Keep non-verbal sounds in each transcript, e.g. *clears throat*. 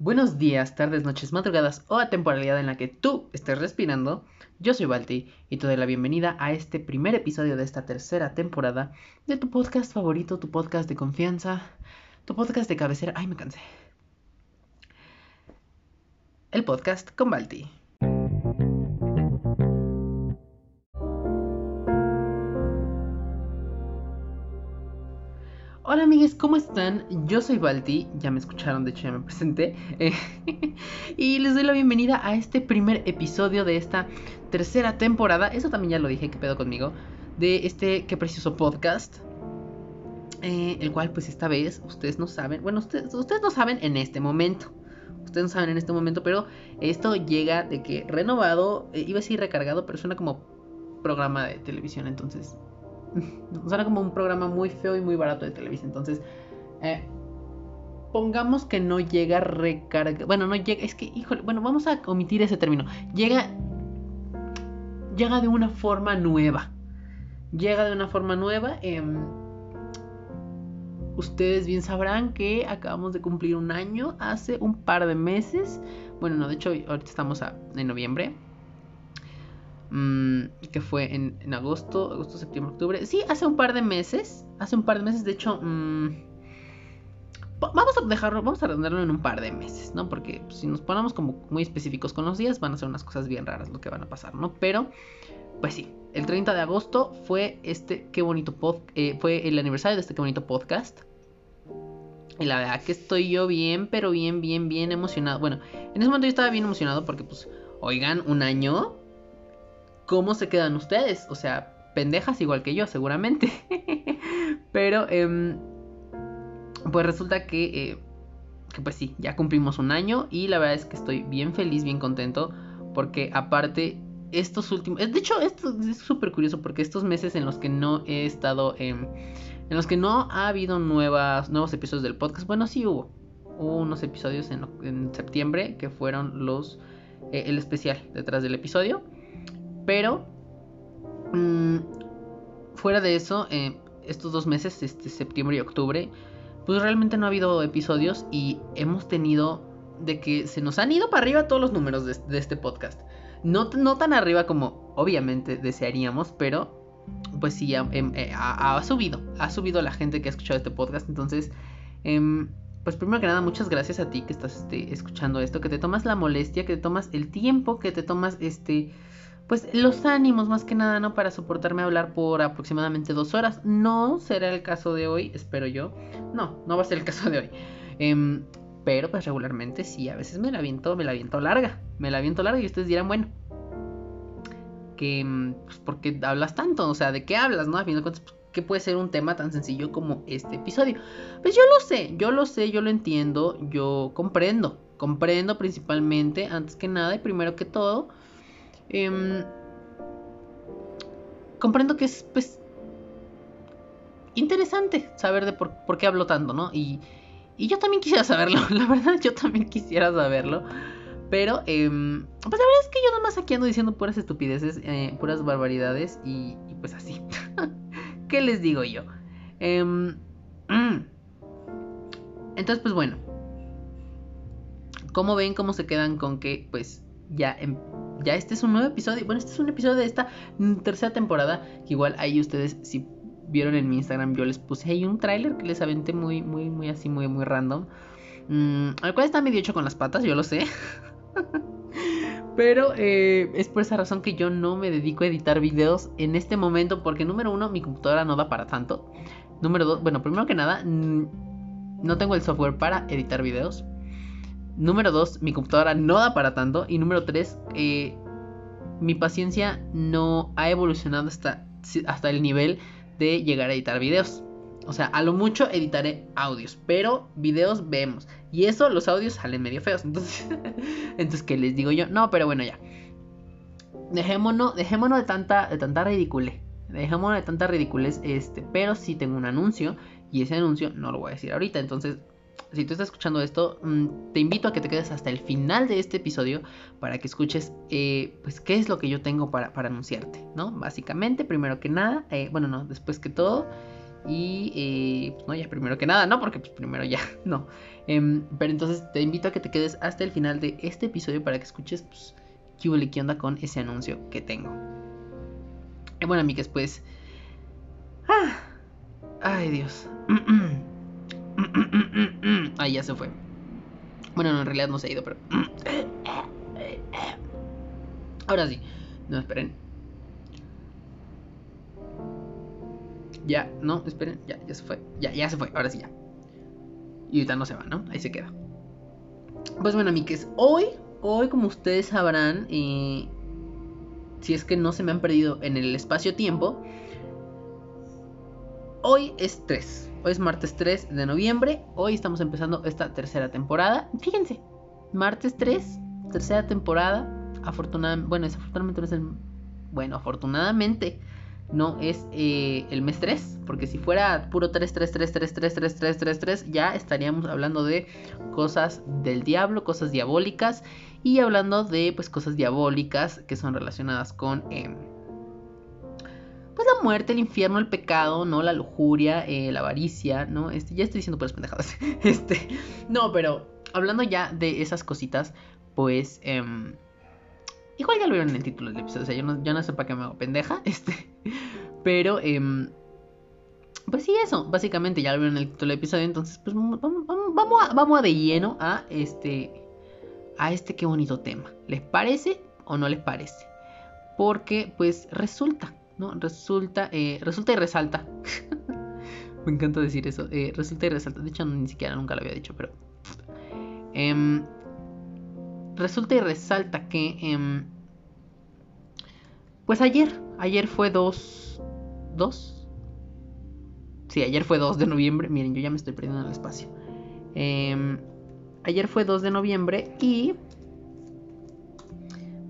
Buenos días, tardes, noches, madrugadas o a temporalidad en la que tú estés respirando. Yo soy Balti y te doy la bienvenida a este primer episodio de esta tercera temporada de tu podcast favorito, tu podcast de confianza, tu podcast de cabecera. Ay, me cansé. El podcast con Balti. ¿Cómo están? Yo soy Balti, ya me escucharon, de hecho ya me presenté. eh, *laughs* y les doy la bienvenida a este primer episodio de esta tercera temporada. Eso también ya lo dije, que pedo conmigo. De este qué precioso podcast. eh, el cual pues esta vez ustedes no saben, bueno, ustedes, ustedes no saben en este momento. Ustedes no saben en este momento, pero esto llega de que renovado, eh, iba a decir recargado, pero suena como programa de televisión, entonces *laughs* Suena como un programa muy feo y muy barato de televisión. Entonces, eh, pongamos que no llega recarga. Bueno, no llega. Es que, híjole, bueno, vamos a omitir ese término. Llega. Llega de una forma nueva. Llega de una forma nueva. eh, ustedes bien sabrán que acabamos de cumplir un año hace un par de meses. Bueno, no, de hecho, ahorita estamos a- en noviembre. Mm, que fue en, agosto, agosto, septiembre, octubre. Sí, hace un par de meses. Hace un par de meses, de hecho. mm, va- vamos a dejarlo, vamos a redondearlo en un par de meses, ¿no? Porque si nos ponemos como muy específicos con los días, van a ser unas cosas bien raras lo que van a pasar, ¿no? Pero, pues sí, el 30 de agosto fue este, qué bonito pod, eh, fue el aniversario de este qué bonito podcast. Y la verdad que estoy yo bien, pero bien, bien, bien emocionado. Bueno, en ese momento yo estaba bien emocionado porque, pues, oigan, un año. ¿Cómo se quedan ustedes? O sea, pendejas igual que yo, seguramente. *laughs* pero, em, pues resulta que, eh, que, pues sí, ya cumplimos un año. Y la verdad es que estoy bien feliz, bien contento. Porque aparte, estos últimos... De hecho, esto es súper curioso porque estos meses en los que no he estado... em, en los que no ha habido nuevas, nuevos episodios del podcast. Bueno, sí hubo. Hubo unos episodios en, en septiembre que fueron los... eh, el especial detrás del episodio. Pero... mm, fuera de eso, eh, estos dos meses, este, septiembre y octubre, pues realmente no ha habido episodios y hemos tenido de que se nos han ido para arriba todos los números de, este podcast. No, no tan arriba como obviamente desearíamos, pero pues sí, ha, em, eh, subido. Ha subido la gente que ha escuchado este podcast. Entonces, em, pues primero que nada, muchas gracias a ti que estás este, escuchando esto, que te tomas la molestia, que te tomas el tiempo, que te tomas este... Pues los ánimos más que nada, ¿no? Para soportarme hablar por aproximadamente dos horas. No será el caso de hoy, espero yo. No, no va a ser el caso de hoy. Em, pero pues regularmente sí, a veces me la aviento, me la aviento larga. Me la aviento larga y ustedes dirán, bueno, que mm, pues, ¿por qué hablas tanto? O sea, ¿de qué hablas, no? A fin de cuentas, pues, ¿qué puede ser un tema tan sencillo como este episodio? Pues yo lo sé, yo lo sé, yo lo entiendo, yo comprendo. Comprendo principalmente, antes que nada y primero que todo, em, comprendo que es, pues, interesante saber de por, qué hablo tanto, ¿no? Y, yo también *laughs* quisiera saberlo, la verdad, yo también quisiera saberlo. Pero, em, pues la verdad es que yo nada más aquí ando diciendo puras estupideces, eh, puras barbaridades y, pues así. *laughs* ¿Qué les digo yo? Em. *clears throat* Entonces, pues bueno. ¿Cómo ven cómo se quedan con que, pues, ya, em- ya este es un nuevo episodio? Bueno, este es un episodio de esta tercera temporada. Que igual ahí ustedes, si vieron en mi Instagram, yo les puse ahí un tráiler que les aventé muy, muy, muy así, muy, muy random. Mm, al cual está medio hecho con las patas, yo lo sé. *laughs* Pero eh, es por esa razón que yo no me dedico a editar videos en este momento. Porque número uno, mi computadora no da para tanto. Número dos, bueno, primero que nada, no tengo el software para editar videos. Número dos, mi computadora no da para tanto. Y número tres, eh, mi paciencia no ha evolucionado hasta, hasta el nivel de llegar a editar videos. O sea, a lo mucho editaré audios, pero videos vemos. Y eso, los audios salen medio feos. Entonces, *laughs* entonces ¿qué les digo yo? No, pero bueno, ya. Dejémonos, dejémonos de tanta, de tanta ridicule. Dejémonos de tanta ridiculez. Este, pero sí tengo un anuncio. Y ese anuncio no lo voy a decir ahorita. Entonces, si tú estás escuchando esto, te invito a que te quedes hasta el final de este episodio para que escuches, pues, qué es lo que yo tengo para, para anunciarte, ¿no? Básicamente, primero que nada, bueno, no, después que todo, Y, pues no, ya primero que nada, ¿no? Porque pues primero ya, no. Pero entonces te invito a que te quedes hasta el final de este episodio para que escuches, qué, qué onda con ese anuncio que tengo. Bueno, amigues, pues... Ah, ay, Dios. *clears throat* *coughs* Ay, ya se fue. Bueno, no, en realidad no se ha ido, pero... *coughs* Ahora sí. No, esperen. Ya, no, esperen, ya, ya se fue. Ya, ya se fue, ahora sí ya. Y ahorita no se va, ¿no? Ahí se queda. Pues bueno, amigues, hoy, hoy como ustedes sabrán, eh, si es que no se me han perdido en el espacio-tiempo, hoy es 3. Hoy es martes 3 de noviembre. Hoy estamos empezando esta tercera temporada. Fíjense, martes 3, tercera temporada. Afortunadamente, bueno, desafortunadamente no es el... Bueno, afortunadamente no es eh, el mes 3, porque si fuera puro 3, 3, 3, 3, 3, 3, 3, 3, 3, ya estaríamos hablando de cosas del diablo, cosas diabólicas, y hablando de pues cosas diabólicas que son relacionadas con eh, pues la muerte, el infierno, el pecado, ¿no? La lujuria, eh, la avaricia, ¿no? Este, ya estoy diciendo puras pendejadas. *laughs* Este, no, pero hablando ya de esas cositas, pues... Eh, Igual ya lo vieron en el título del episodio, o sea, yo no, yo no sé para qué me hago pendeja, *laughs* este, pero, eh, pues sí, eso, básicamente ya lo vieron en el título del episodio, entonces, pues vamos, vamos, vamos, a, vamos a de lleno a este, a este qué bonito tema. ¿Les parece o no les parece? Porque, pues, resulta, ¿no? Resulta, eh, resulta y resalta. *laughs* me encanta decir eso, eh, resulta y resalta, de hecho, ni siquiera nunca lo había dicho, pero... Eh, resulta y resalta que... Eh, pues ayer, ayer fue 2... ¿2? Sí, ayer fue 2 de noviembre. Miren, yo ya me estoy perdiendo en el espacio. Eh, ayer fue 2 de noviembre y...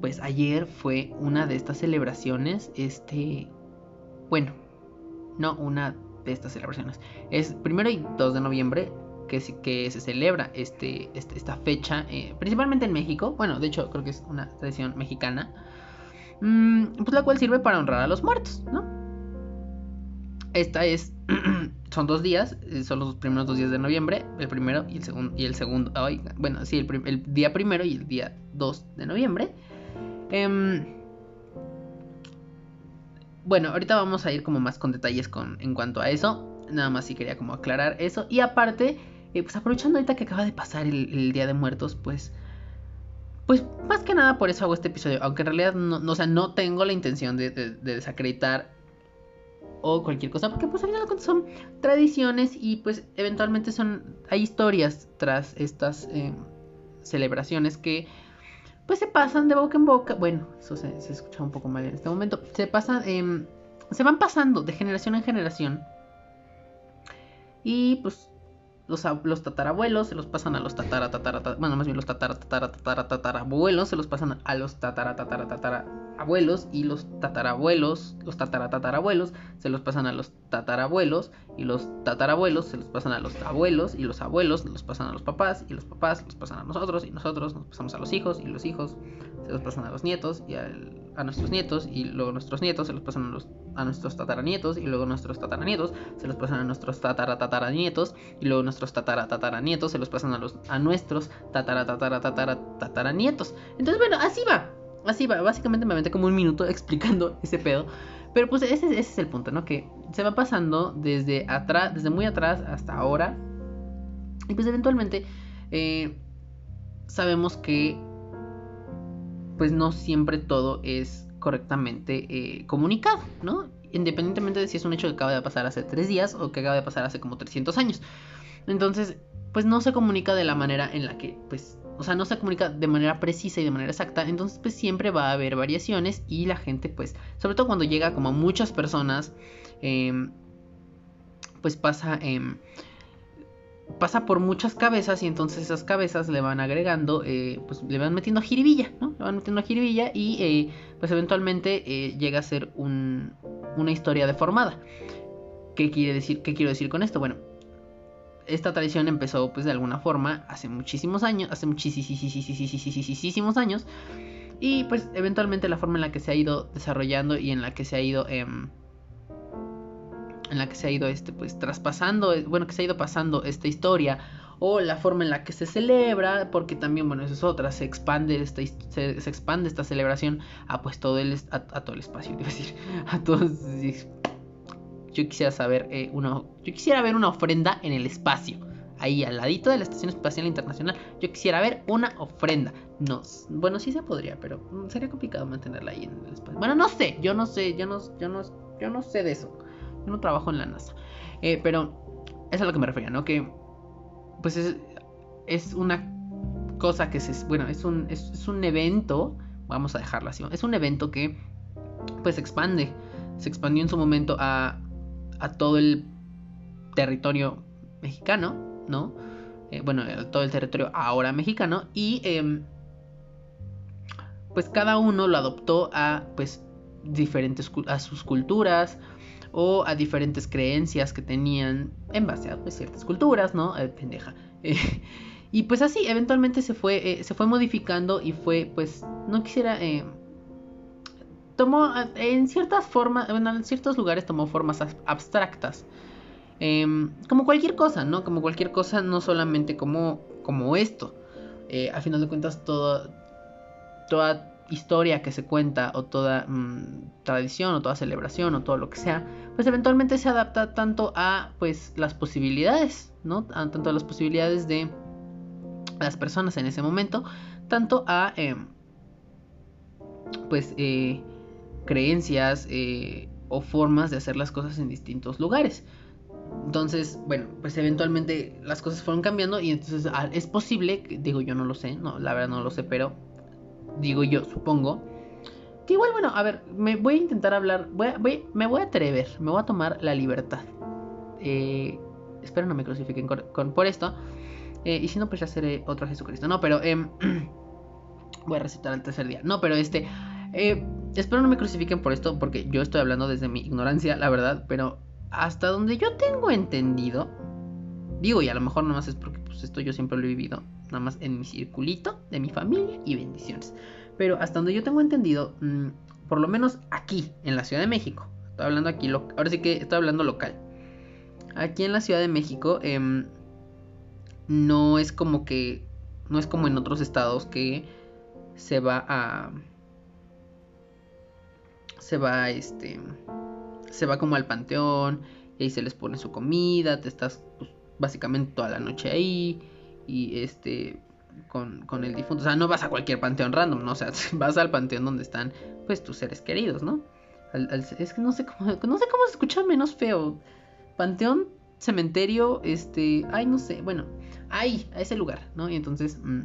Pues ayer fue una de estas celebraciones, este... Bueno, no una de estas celebraciones. Es primero y 2 de noviembre que, se celebra este, este esta fecha, eh, principalmente en México, bueno, de hecho creo que es una tradición mexicana, mmm, pues la cual sirve para honrar a los muertos, ¿no? Esta es, *clears throat* son dos días, eh, son los primeros dos días de noviembre, el primero y el segundo, y el segundo, bueno, sí, el, el, día primero y el día 2 de noviembre. Eh, bueno, ahorita vamos a ir como más con detalles con, en cuanto a eso. Nada más sí quería como aclarar eso. Y aparte, eh, pues aprovechando ahorita que acaba de pasar el, Día de Muertos, pues... Pues más que nada por eso hago este episodio. Aunque en realidad no, o sea, no tengo la intención de desacreditar o cualquier cosa. Porque pues al final son tradiciones y pues eventualmente son... Hay historias tras estas eh, celebraciones que pues se pasan de boca en boca. Bueno, eso se, escucha un poco mal en este momento. Se pasan, eh, se van pasando de generación en generación. Y pues los, los, tatarabuelos se los pasan a los tatara, bueno, más bien los tatara, se los pasan a los tatara, y los tatarabuelos, los tatara, tatarabuelos se los pasan a los tatarabuelos y los tatarabuelos se los pasan a los abuelos y los abuelos los pasan a los papás y los papás los pasan a nosotros y nosotros nos pasamos a los hijos y los hijos se los pasan a los nietos y al, a nuestros nietos y luego nuestros nietos se los pasan a, nuestros tataranietos y luego nuestros tataranietos se los pasan a nuestros tatara tataranietos y luego nuestros tatara tataranietos se los pasan a los a nuestros tatara tatara tatara tataranietos. Entonces, bueno, así va. Así va, básicamente me aventé como un minuto *laughs* explicando ese pedo. Pero pues ese, ese es el punto, ¿no? Que se va pasando desde atrás, desde muy atrás hasta ahora. Y pues eventualmente eh, sabemos que pues no siempre todo es correctamente eh, comunicado, ¿no? Independientemente de si es un hecho que acaba de pasar hace tres días o que acaba de pasar hace como 300 años. Entonces, pues no se comunica de la manera en la que, pues, o sea, no se comunica de manera precisa y de manera exacta. Entonces, pues siempre va a haber variaciones y la gente, pues, sobre todo cuando llega como a muchas personas, eh, pues pasa... Eh, pasa por muchas cabezas y entonces esas cabezas le van agregando, eh, pues le van metiendo jiribilla, ¿no? Le van metiendo jiribilla y eh, pues eventualmente eh, llega a ser un, una historia deformada. ¿Qué quiere decir? ¿Qué quiero decir con esto? Bueno, esta tradición empezó pues de alguna forma hace muchísimos años, hace muchísimos años y pues eventualmente la forma en la que se ha ido desarrollando y en la que se ha ido... Eh, en la que se ha ido este pues traspasando, bueno, que se ha ido pasando esta historia o la forma en la que se celebra, porque también, bueno, eso es otra, se expande esta, se, expande esta celebración a pues todo el, a, todo el espacio, *laughs* decir, a todos, yo quisiera saber eh, una, yo quisiera ver una ofrenda en el espacio, ahí al ladito de la Estación Espacial Internacional, yo quisiera ver una ofrenda, no, bueno, sí se podría, pero sería complicado mantenerla ahí en el espacio, bueno, no sé, yo no sé, yo no, yo no, yo no sé de eso, yo no trabajo en la NASA, eh, pero es a lo que me refería, ¿no? Que pues es, una cosa que se, bueno, es un, es, un evento, vamos a dejarlo así, es un evento que pues se expande, se expandió en su momento a, a todo el territorio mexicano, ¿no? Eh, bueno, todo el territorio ahora mexicano y em, pues cada uno lo adoptó a pues diferentes a sus culturas o a diferentes creencias que tenían en base a pues, ciertas culturas, ¿no? Eh, pendeja. *laughs* y pues así, eventualmente se fue, eh, se fue modificando y fue, pues, no quisiera... Eh, tomó en ciertas formas, bueno, en ciertos lugares tomó formas abstractas. Em, como cualquier cosa, ¿no? Como cualquier cosa, no solamente como, como esto. a final de cuentas, todo, toda historia que se cuenta o toda mm, tradición o toda celebración o todo lo que sea, pues eventualmente se adapta tanto a pues las posibilidades, ¿no? tanto a las posibilidades de las personas en ese momento, tanto a em, pues eh, creencias eh, o formas de hacer las cosas en distintos lugares. Entonces, bueno, pues eventualmente las cosas fueron cambiando y entonces ah, es posible, digo yo no lo sé, no, la verdad no lo sé, pero digo yo, supongo. Que igual, bueno, a ver, me voy a intentar hablar, voy me voy a atrever, me voy a tomar la libertad. Eh, espero no me crucifiquen por esto. Eh, y si no, pues ya seré otro Jesucristo. No, pero em, *clears throat* voy a recitar el tercer día. No, pero este... Eh, espero no me crucifiquen por esto, porque yo estoy hablando desde mi ignorancia, la verdad, pero hasta donde yo tengo entendido, digo, y a lo mejor nomás es porque pues esto yo siempre lo he vivido, nada más en mi circulito de mi familia y bendiciones. Pero hasta donde yo tengo entendido, mm, por lo menos aquí, en la Ciudad de México, estoy hablando aquí, ahora sí que estoy hablando local. Aquí en la Ciudad de México, em, no es como que, no es como en otros estados que se va a, se va, este, se va como al panteón y ahí se les pone su comida, te estás pues, básicamente toda la noche ahí y este con, con, el difunto. O sea, no vas a cualquier panteón random, ¿no? O sea, *laughs* vas al panteón donde están, pues, tus seres queridos, ¿no? es que no sé cómo, no sé cómo se escucha menos feo. Panteón, cementerio, este, ay, no sé, bueno, ahí, a ese lugar, ¿no? Y entonces, mm,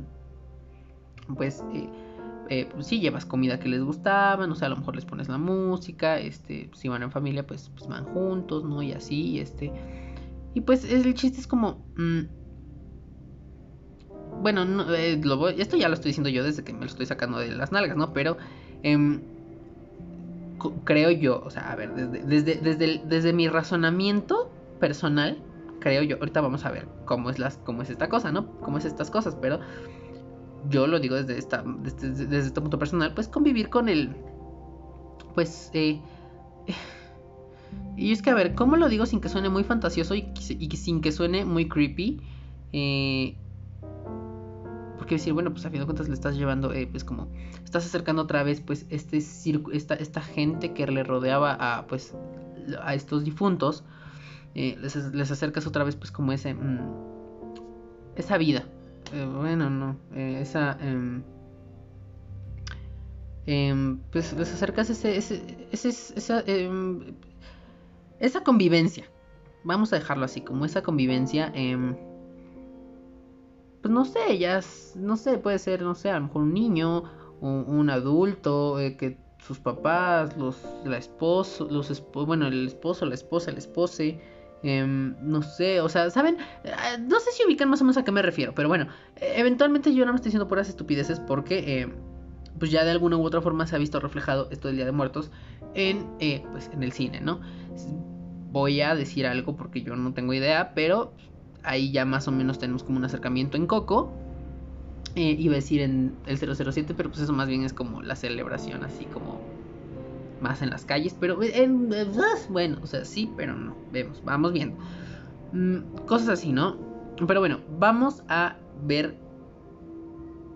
pues, eh, eh, pues sí llevas comida que les gustaba, no sé, a lo mejor les pones la música, este, si van en familia, pues, pues van juntos, ¿no? Y así, este, y pues el chiste es como... Mm, bueno, eh, esto ya lo estoy diciendo yo desde que me lo estoy sacando de las nalgas, ¿no? Pero em, creo yo, o sea, a ver, desde, desde, desde, mi razonamiento personal, creo yo, ahorita vamos a ver cómo es, las, cómo es esta cosa, ¿no? Cómo es estas cosas, pero yo lo digo desde, esta, desde, este punto personal, pues convivir con el, pues, eh, y es que, a ver, ¿cómo lo digo sin que suene muy fantasioso y, sin que suene muy creepy? Eh, porque decir, bueno, pues a fin de cuentas le estás llevando, eh, pues como, estás acercando otra vez, pues, este esta, esta gente que le rodeaba a, pues, a estos difuntos, eh, les, acercas otra vez, pues, como ese, mm, esa vida. Eh, bueno, no, esa, em, em, pues, les acercas ese, ese, ese esa, em, esa convivencia. Vamos a dejarlo así, como esa convivencia pues no sé, ya, no sé, puede ser, no sé, a lo mejor un niño, un adulto, eh, que sus papás, los, la esposo, los bueno, el esposo, la esposa, el espose, em, no sé, o sea, ¿saben? Ah, no sé si ubican más o menos a qué me refiero, pero bueno, eventualmente yo no me estoy diciendo puras estupideces porque, em, pues ya de alguna u otra forma se ha visto reflejado esto del Día de Muertos en, eh, pues, en el cine, ¿no? Voy a decir algo porque yo no tengo idea, pero ahí ya más o menos tenemos como un acercamiento en Coco. Eh, iba a decir en el 007, pero pues eso más bien es como la celebración, así como más en las calles, pero bueno, o sea, sí, pero no, vemos, vamos viendo. Mm, cosas así, ¿no? Pero bueno, vamos a ver,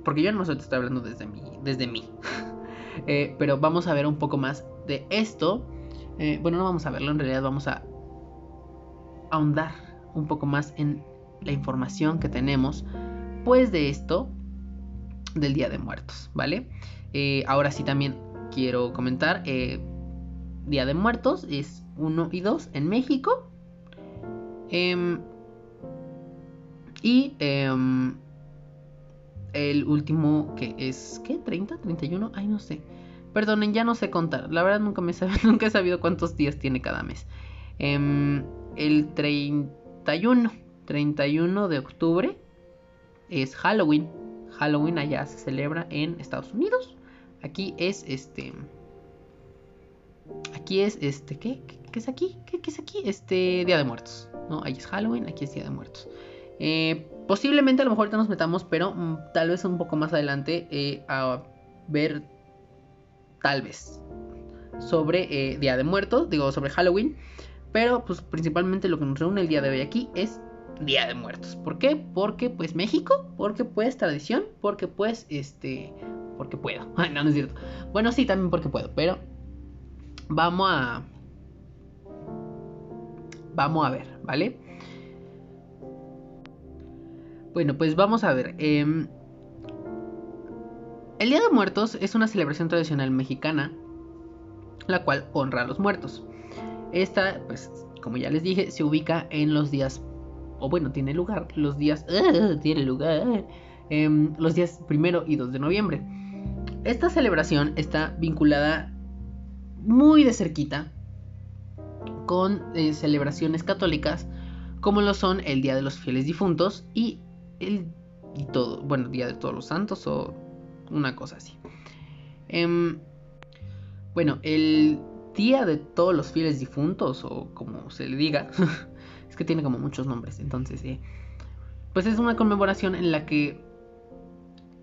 porque yo no te estoy hablando desde mí, desde mí. *laughs* Eh, pero vamos a ver un poco más de esto. Eh, bueno, no vamos a verlo, en realidad vamos a ahondar un poco más en la información que tenemos, pues de esto, del Día de Muertos, ¿vale? Eh, ahora sí también quiero comentar, eh, Día de Muertos es 1 y 2 en México. Em, y em, el último que es, ¿qué? ¿30? ¿31? Ay, no sé. Perdonen, ya no sé contar. La verdad nunca, me *laughs* nunca he sabido cuántos días tiene cada mes. Em, el 31, 31 de octubre es Halloween. Halloween allá se celebra en Estados Unidos. Aquí es este. Aquí es este. ¿Qué? ¿Qué, es aquí? ¿Qué, es aquí? Este. Día de Muertos. ¿No? Ahí es Halloween, aquí es Día de Muertos. Eh, posiblemente a lo mejor ahorita nos metamos, pero mm, tal vez un poco más adelante eh, a ver. Tal vez. Sobre eh, Día de Muertos. Digo, sobre Halloween. Pero pues principalmente lo que nos reúne el día de hoy aquí es Día de Muertos. ¿Por qué? Porque pues México, porque pues tradición, porque pues este, porque puedo. *laughs* no, no es cierto. Bueno, sí, también porque puedo, pero vamos a vamos a ver, ¿vale? Bueno, pues vamos a ver. Em, el Día de Muertos es una celebración tradicional mexicana, la cual honra a los muertos. Esta, pues, como ya les dije, se ubica en los días o bueno, tiene lugar los días, tiene lugar, em, los días primero y 2 de noviembre. Esta celebración está vinculada muy de cerquita con eh, celebraciones católicas como lo son el Día de los Fieles Difuntos y el y todo, bueno, Día de Todos los Santos o una cosa así. Em, bueno, el Día de Todos los Fieles Difuntos o como se le diga *laughs* que tiene como muchos nombres. Entonces, eh, pues es una conmemoración en la que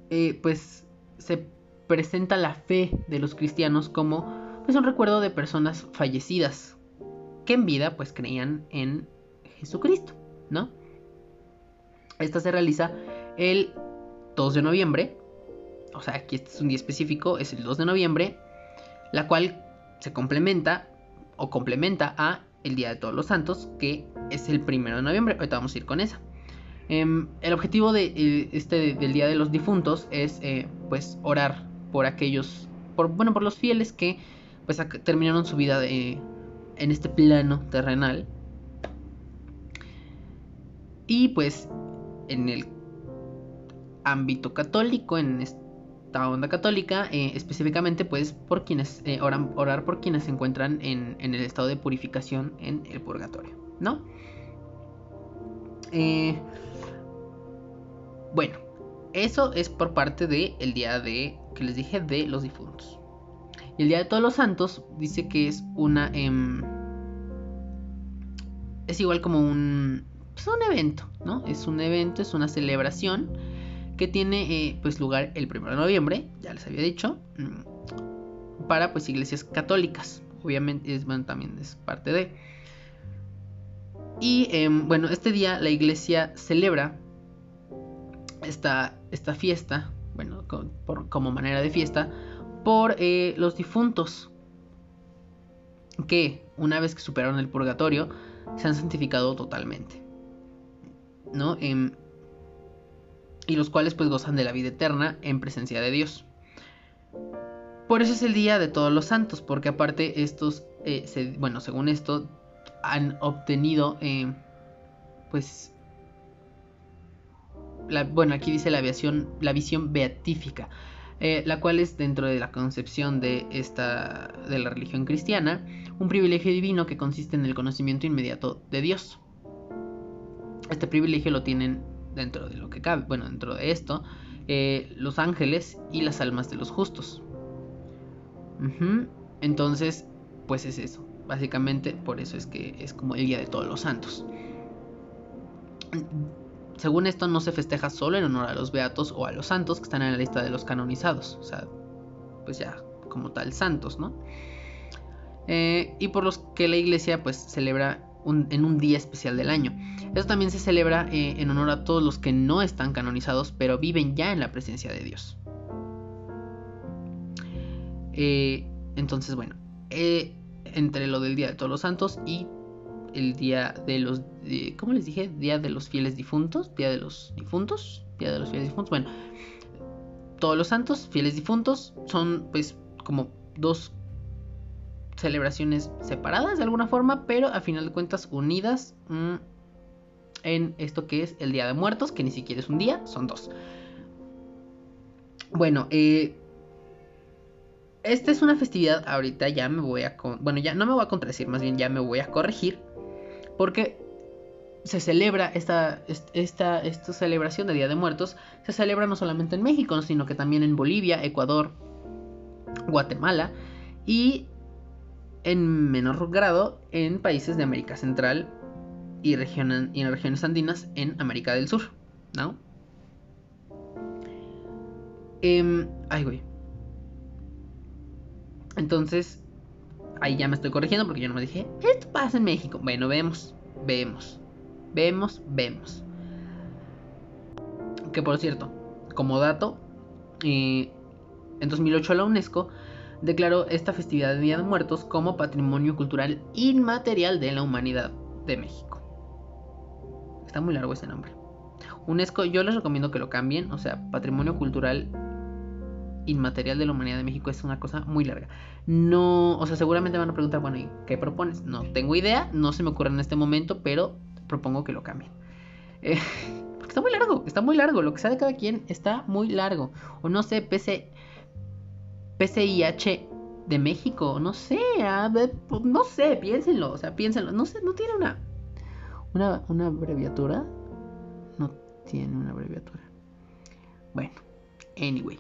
eh, pues se presenta la fe de los cristianos como pues un recuerdo de personas fallecidas que en vida pues creían en Jesucristo, ¿no? Esta se realiza el 2 de noviembre, o sea, aquí este es un día específico, es el 2 de noviembre, la cual se complementa o complementa a el Día de Todos los Santos, que es el primero de noviembre. Ahorita vamos a ir con esa. Em, el objetivo de, eh, este, del Día de los Difuntos es eh, pues orar por aquellos, por, bueno, por los fieles que pues terminaron su vida en este plano terrenal. Y pues en el ámbito católico, en esta onda católica, eh, específicamente pues por quienes oran, orar por quienes se encuentran en, el estado de purificación en el purgatorio, ¿no? Eh, bueno, eso es por parte del el día de, que les dije, de los difuntos. Y el día de todos los santos dice que es una... Em, es igual como un... Pues un evento, ¿no? Es un evento, es una celebración que tiene eh, pues lugar el 1 de noviembre, ya les había dicho, mm, para pues iglesias católicas. Obviamente es, bueno, también es parte de... Y em, bueno, este día la iglesia celebra esta, esta fiesta, bueno, como manera de fiesta, por eh, los difuntos que una vez que superaron el purgatorio se han santificado totalmente. ¿No? Em, y los cuales pues gozan de la vida eterna en presencia de Dios. Por eso es el día de todos los santos, porque aparte estos, eh, bueno, según esto, han obtenido, eh, pues, bueno, aquí dice la, aviación, la visión beatífica, eh, la cual es dentro de la concepción de esta, de la religión cristiana, un privilegio divino que consiste en el conocimiento inmediato de Dios. Este privilegio lo tienen dentro de lo que cabe, bueno, dentro de esto, eh, los ángeles y las almas de los justos. Entonces, pues es eso. Básicamente por eso es que es como el Día de Todos los Santos. Según esto no se festeja solo en honor a los beatos o a los santos que están en la lista de los canonizados. O sea, pues ya como tal santos, ¿no? eh, y por los que la iglesia pues celebra en un día especial del año. Esto también se celebra eh, en honor a todos los que no están canonizados, pero viven ya en la presencia de Dios. Eh, entonces, bueno, entre lo del Día de Todos los Santos y el Día de los... ¿Cómo les dije? Día de los fieles difuntos. Día de los difuntos. Día de los fieles difuntos. Bueno, todos los santos, fieles difuntos, son pues como dos celebraciones separadas de alguna forma, pero a final de cuentas unidas mm, en esto que es el Día de Muertos, que ni siquiera es un día, son dos. Bueno, eh, esta es una festividad, ahorita ya me voy a... bueno, ya no me voy a contradecir, más bien ya me voy a corregir, porque se celebra esta, esta, esta celebración de Día de Muertos, se celebra no solamente en México, sino que también en Bolivia, Ecuador, Guatemala y en menor grado en países de América Central y, y en regiones andinas en América del Sur, ¿no? Em, ay, güey. Entonces, ahí ya me estoy corrigiendo porque yo no me dije, esto pasa en México. Bueno, vemos, vemos, vemos, vemos. Que por cierto, como dato, eh, en 2008 la UNESCO declaró esta festividad de Día de Muertos como Patrimonio Cultural Inmaterial de la Humanidad de México. Está muy largo ese nombre. UNESCO, yo les recomiendo que lo cambien, o sea, Patrimonio Cultural Inmaterial de la Humanidad de México es una cosa muy larga. No, o sea, seguramente van a preguntar, bueno, ¿y qué propones? No tengo idea, no se me ocurre en este momento, pero propongo que lo cambien. Eh, *laughs* porque está muy largo, está muy largo, lo que sea de cada quien está muy largo. O no sé, PC, PCIH de México, no sé, no sé, piénsenlo, o sea, piénsenlo, no sé, no tiene una, una, abreviatura, no tiene una abreviatura. Bueno, anyway.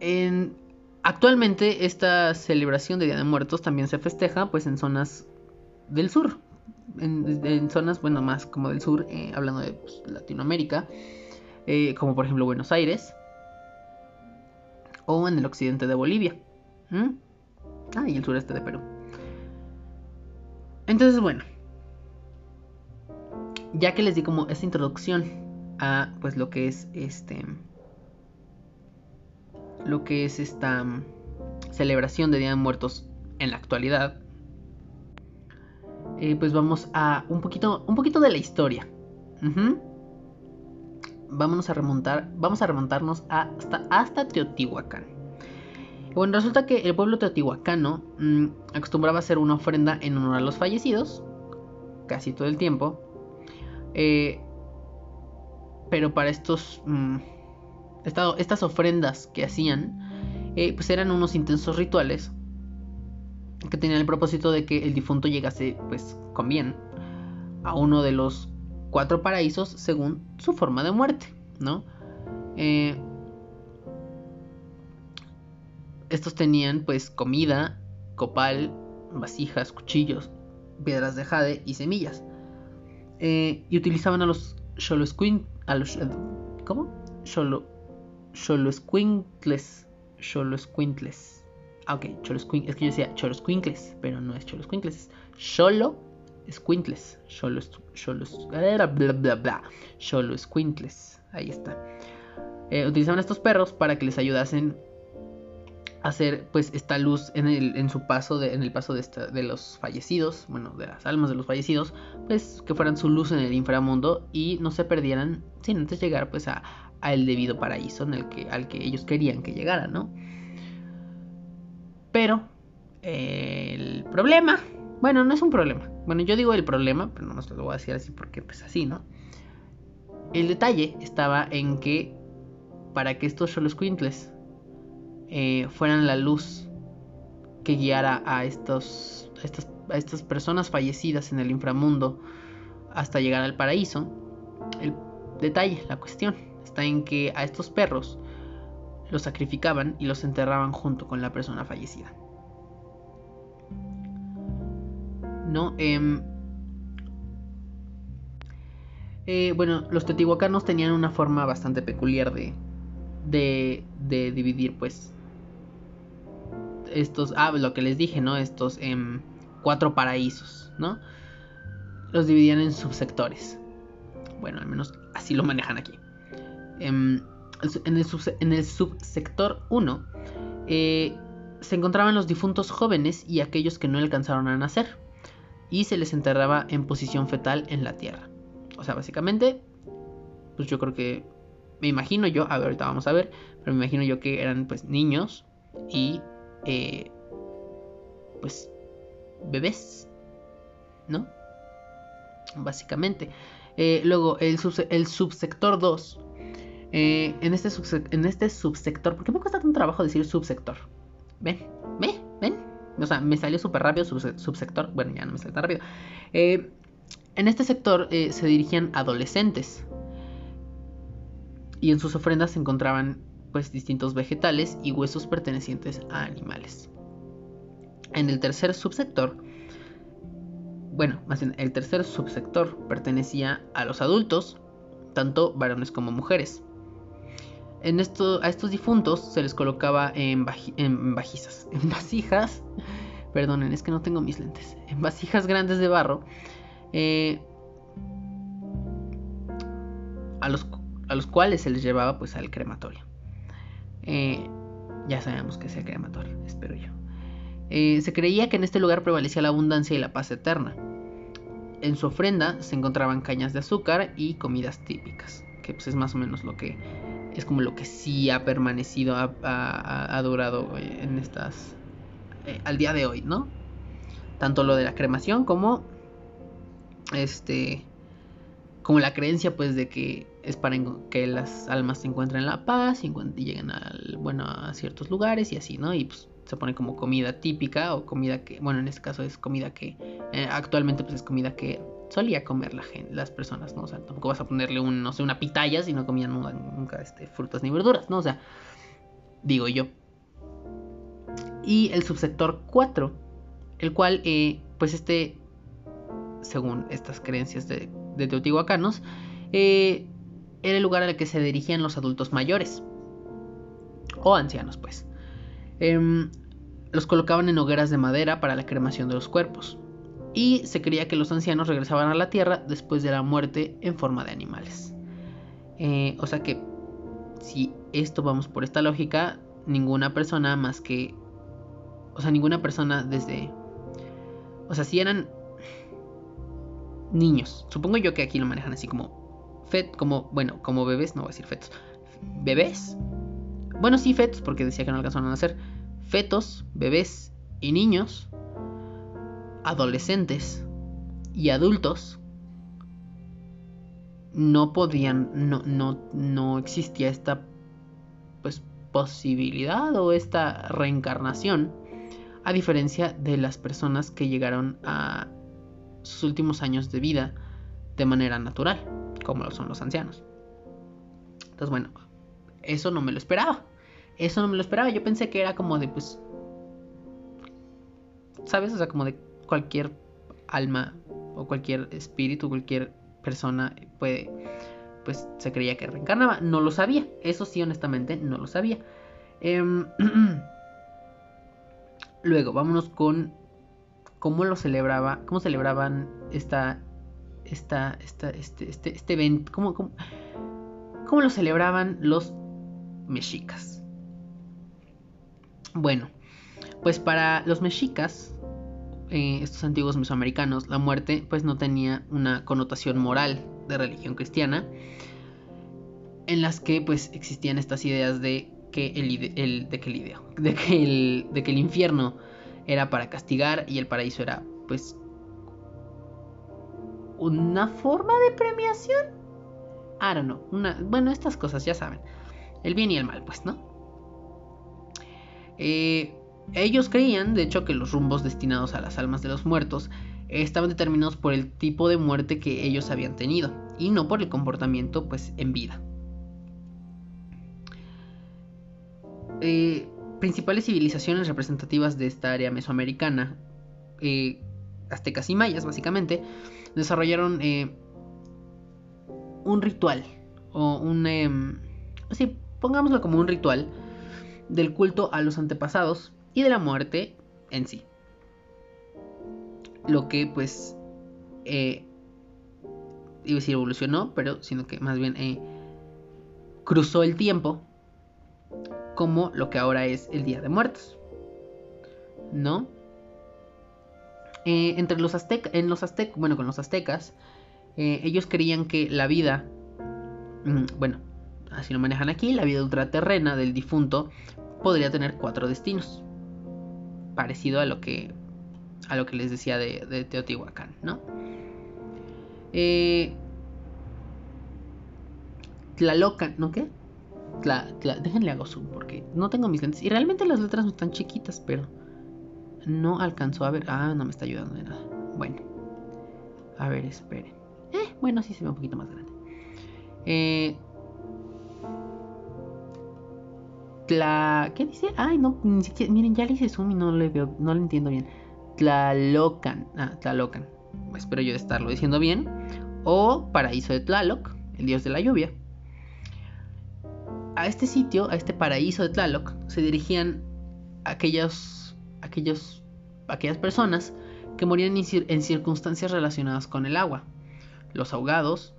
En, actualmente esta celebración de Día de Muertos también se festeja pues en zonas del sur, en, zonas, bueno, más como del sur, eh, hablando de pues, Latinoamérica, eh, como por ejemplo Buenos Aires, o en el occidente de Bolivia. Ah, y el sureste de Perú. Entonces, bueno, ya que les di como esta introducción a pues lo que es este lo que es esta mm, celebración de Día de Muertos en la actualidad, eh, pues vamos a un poquito, un poquito de la historia. Vámonos a remontar, vamos a remontarnos hasta, hasta Teotihuacán. Bueno, resulta que el pueblo teotihuacano mm, acostumbraba hacer una ofrenda en honor a los fallecidos, casi todo el tiempo. Eh, pero para estos, mm, estas ofrendas que hacían, eh, pues eran unos intensos rituales que tenían el propósito de que el difunto llegase, pues, con bien a uno de los cuatro paraísos según su forma de muerte, ¿no? Eh, estos tenían pues comida, copal, vasijas, cuchillos, piedras de jade y semillas. Eh, y utilizaban a los Xoloscuin... a los ¿cómo? Xolo Xoloscuincles, Xoloscuincles. Ah, ok, es que yo decía Xoloscuincles, pero no es Xoloscuincles, es Xolo Squinkles, Xolos, Xolos, bla bla bla, ahí está. Eh, utilizaban estos perros para que les ayudasen hacer pues esta luz en, el, en su paso de, en el paso de, los fallecidos bueno de las almas de los fallecidos pues que fueran su luz en el inframundo y no se perdieran sin antes llegar pues a, el debido paraíso en el que al que ellos querían que llegaran no pero el problema bueno no es un problema bueno yo digo el problema pero no se lo voy a decir así porque pues así no el detalle estaba en que para que estos solo Quintles eh, fueran la luz que guiara a, estos, estas, a estas personas fallecidas en el inframundo hasta llegar al paraíso. El detalle, la cuestión, está en que a estos perros los sacrificaban y los enterraban junto con la persona fallecida. ¿No? Em, eh, bueno, los teotihuacanos tenían una forma bastante peculiar de, dividir, pues, estos, ah, lo que les dije, ¿no? Estos em, cuatro paraísos, ¿no? Los dividían en subsectores. Bueno, al menos así lo manejan aquí. Em, en, el subsector 1 eh, se encontraban los difuntos jóvenes y aquellos que no alcanzaron a nacer. Y se les enterraba en posición fetal en la tierra. O sea, básicamente, pues yo creo que, me imagino yo, a ver, ahorita vamos a ver, pero me imagino yo que eran pues niños y eh, pues bebés, ¿no? Básicamente. Eh, luego, el, el, subsector 2. Eh, en, este en este subsector, ¿por qué me cuesta tanto trabajo decir subsector? Ven, ven, ven. O sea, me salió súper rápido subsector. Bueno, ya no me sale tan rápido. en este sector se dirigían adolescentes. Y en sus ofrendas se encontraban pues distintos vegetales y huesos pertenecientes a animales. En el tercer subsector, bueno, más bien el tercer subsector pertenecía a los adultos, tanto varones como mujeres. En a estos difuntos se les colocaba en, en bajizas, *laughs* en vasijas, perdonen, es que no tengo mis lentes, en vasijas grandes de barro, eh, a, los, a los cuales se les llevaba pues al crematorio. Eh, ya sabemos que sea crematorio, espero yo. Eh, se creía que en este lugar prevalecía la abundancia y la paz eterna. En su ofrenda se encontraban cañas de azúcar y comidas típicas, que pues es más o menos lo que es como lo que sí ha permanecido, ha, durado eh, en estas al día de hoy, ¿no? Tanto lo de la cremación como este como la creencia pues de que es para que las almas se encuentren la paz y, lleguen al, bueno, a ciertos lugares y así, ¿no? Y pues se pone como comida típica o comida que, bueno, en este caso es comida que eh, actualmente pues es comida que solía comer la gente, las personas, ¿no? O sea, tampoco vas a ponerle un, no una pitaya si no comían nunca, este, frutas ni verduras, ¿no? O sea, digo yo. Y el subsector 4, el cual, eh, pues este, según estas creencias de, de teotihuacanos, eh, era el lugar al que se dirigían los adultos mayores. O ancianos, pues. Em, los colocaban en hogueras de madera para la cremación de los cuerpos. Y se creía que los ancianos regresaban a la tierra después de la muerte en forma de animales. Eh, o sea que, si esto vamos por esta lógica, ninguna persona más que... O sea, ninguna persona desde... O sea, si eran niños, supongo yo que aquí lo manejan así como como, bueno, como bebés, no voy a decir fetos, bebés, bueno, sí, fetos, porque decía que no alcanzaron a nacer, fetos, bebés y niños, adolescentes y adultos, no podían, no, no, no existía esta pues, posibilidad o esta reencarnación, a diferencia de las personas que llegaron a sus últimos años de vida de manera natural como lo son los ancianos. Entonces, bueno, eso no me lo esperaba. Eso no me lo esperaba. Yo pensé que era como de, pues, ¿sabes? O sea, como de cualquier alma o cualquier espíritu, cualquier persona puede, pues, se creía que reencarnaba. No lo sabía. Eso sí, honestamente, no lo sabía. Em, *clears throat* luego, vámonos con cómo lo celebraba, cómo celebraban esta esta, esta, este, este, este evento, cómo, cómo, lo celebraban los mexicas. Bueno, pues para los mexicas, eh, estos antiguos mesoamericanos, la muerte pues no tenía una connotación moral de religión cristiana, en las que pues existían estas ideas de que el, de que el el, de que el infierno era para castigar y el paraíso era pues una forma de premiación. I don't know. Una, bueno, estas cosas ya saben. El bien y el mal, pues, ¿no? Eh, ellos creían, de hecho, que los rumbos destinados a las almas de los muertos estaban determinados por el tipo de muerte que ellos habían tenido y no por el comportamiento, pues, en vida. Eh, principales civilizaciones representativas de esta área mesoamericana, eh, aztecas y mayas, básicamente, desarrollaron eh, un ritual, o un... Eh, sí, pongámoslo como un ritual del culto a los antepasados y de la muerte en sí. Lo que pues, eh, iba a decir evolucionó, pero sino que más bien eh, cruzó el tiempo como lo que ahora es el Día de Muertos. ¿No? Eh, entre los aztecas, en los bueno, con los aztecas, ellos creían que la vida, mm, bueno, así lo manejan aquí, la vida ultraterrena del difunto podría tener cuatro destinos. Parecido a lo que, a lo que les decía de, Teotihuacán, ¿no? Eh, Tlalocan, ¿no qué? déjenle hago zoom porque no tengo mis lentes. Y realmente las letras no están chiquitas, pero no alcanzó a ver. Ah, no me está ayudando de nada. Bueno, a ver, esperen. Eh, bueno, sí se ve un poquito más grande. Eh, ¿Qué dice? Ay, no, ni siquiera. Miren, ya le hice zoom y no le veo, no lo entiendo bien. Tlalocan. Ah, Tlalocan. Espero yo estarlo diciendo bien. O paraíso de Tlaloc, el dios de la lluvia. A este sitio, a este paraíso de Tlaloc, se dirigían aquellos, aquellos, aquellas personas que morían en circunstancias relacionadas con el agua. Los ahogados,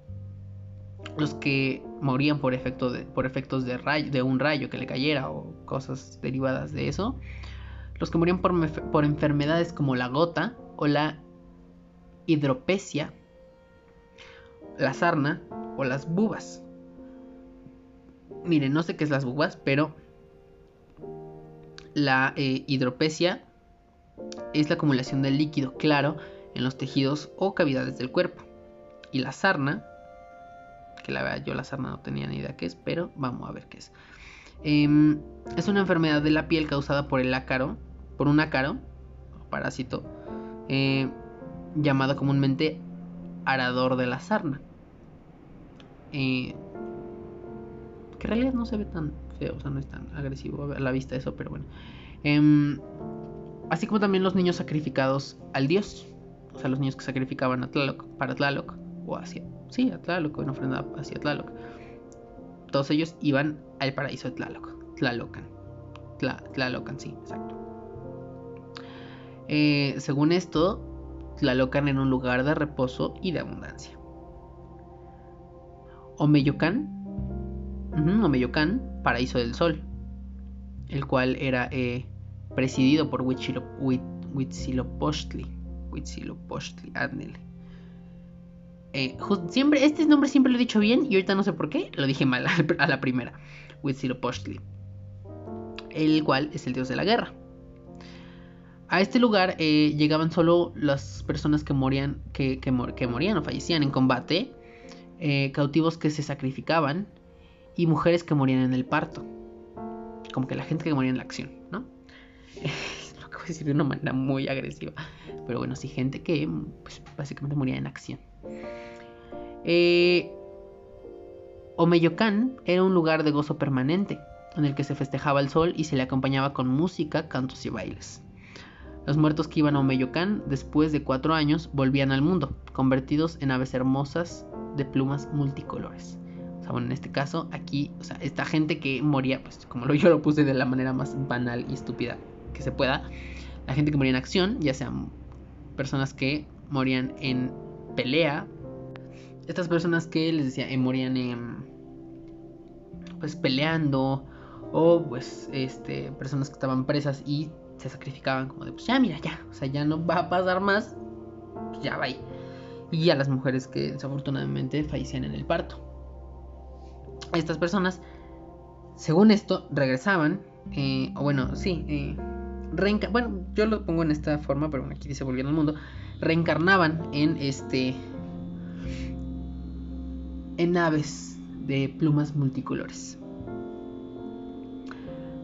los que morían por, efecto de, por efectos de, de un rayo que le cayera o cosas derivadas de eso, los que morían por, por enfermedades como la gota o la hidropesia, la sarna o las bubas. Miren, no sé qué es las bubas, pero la eh, hidropesia es la acumulación de líquido claro en los tejidos o cavidades del cuerpo. Y la sarna que la verdad yo la sarna no tenía ni idea qué es, pero vamos a ver qué es. Em, es una enfermedad de la piel causada por el ácaro, por un ácaro, parásito, eh, llamado comúnmente arador de la sarna. Eh, que en realidad no se ve tan feo, o sea, no es tan agresivo a la vista eso, pero bueno. Em, así como también los niños sacrificados al dios, o sea, los niños que sacrificaban a Tlaloc, para Tlaloc, o hacia, sí, a Tlaloc, una ofrenda hacia Tlaloc. Todos ellos iban al paraíso de Tlaloc, Tlalocan. Tlalocan, sí, exacto. Eh, según esto, Tlalocan era un lugar de reposo y de abundancia. Omeyocan, Omeyocan, paraíso del sol, el cual era eh, presidido por Huitzilopochtli. Huitzilopochtli, ándele. Eh, siempre, este nombre siempre lo he dicho bien y ahorita no sé por qué, lo dije mal *laughs* a la primera. Huitzilopochtli. El cual es el dios de la guerra. A este lugar eh, llegaban solo las personas que morían, que, morían o fallecían en combate, eh, cautivos que se sacrificaban y mujeres que morían en el parto. Como que la gente que moría en la acción, ¿no? *laughs* lo que voy decir de una manera muy agresiva. Pero bueno, sí, gente que pues, básicamente moría en acción. Eh, Omeyocan era un lugar de gozo permanente, en el que se festejaba el sol y se le acompañaba con música, cantos y bailes. Los muertos que iban a Omeyocan después de cuatro años volvían al mundo, convertidos en aves hermosas de plumas multicolores. O sea, bueno, en este caso, aquí, o sea, esta gente que moría, pues como *laughs* yo lo puse de la manera más banal y estúpida que se pueda, la gente que moría en acción, ya sean personas que morían en pelea estas personas que les decía eh, morían pues peleando o pues este personas que estaban presas y se sacrificaban como de pues ya mira ya o sea ya no va a pasar más pues ya va y a las mujeres que desafortunadamente fallecían en el parto. Estas personas según esto regresaban eh, o bueno sí eh, bueno yo lo pongo en esta forma pero bueno aquí dice volviendo al mundo reencarnaban en este en aves de plumas multicolores.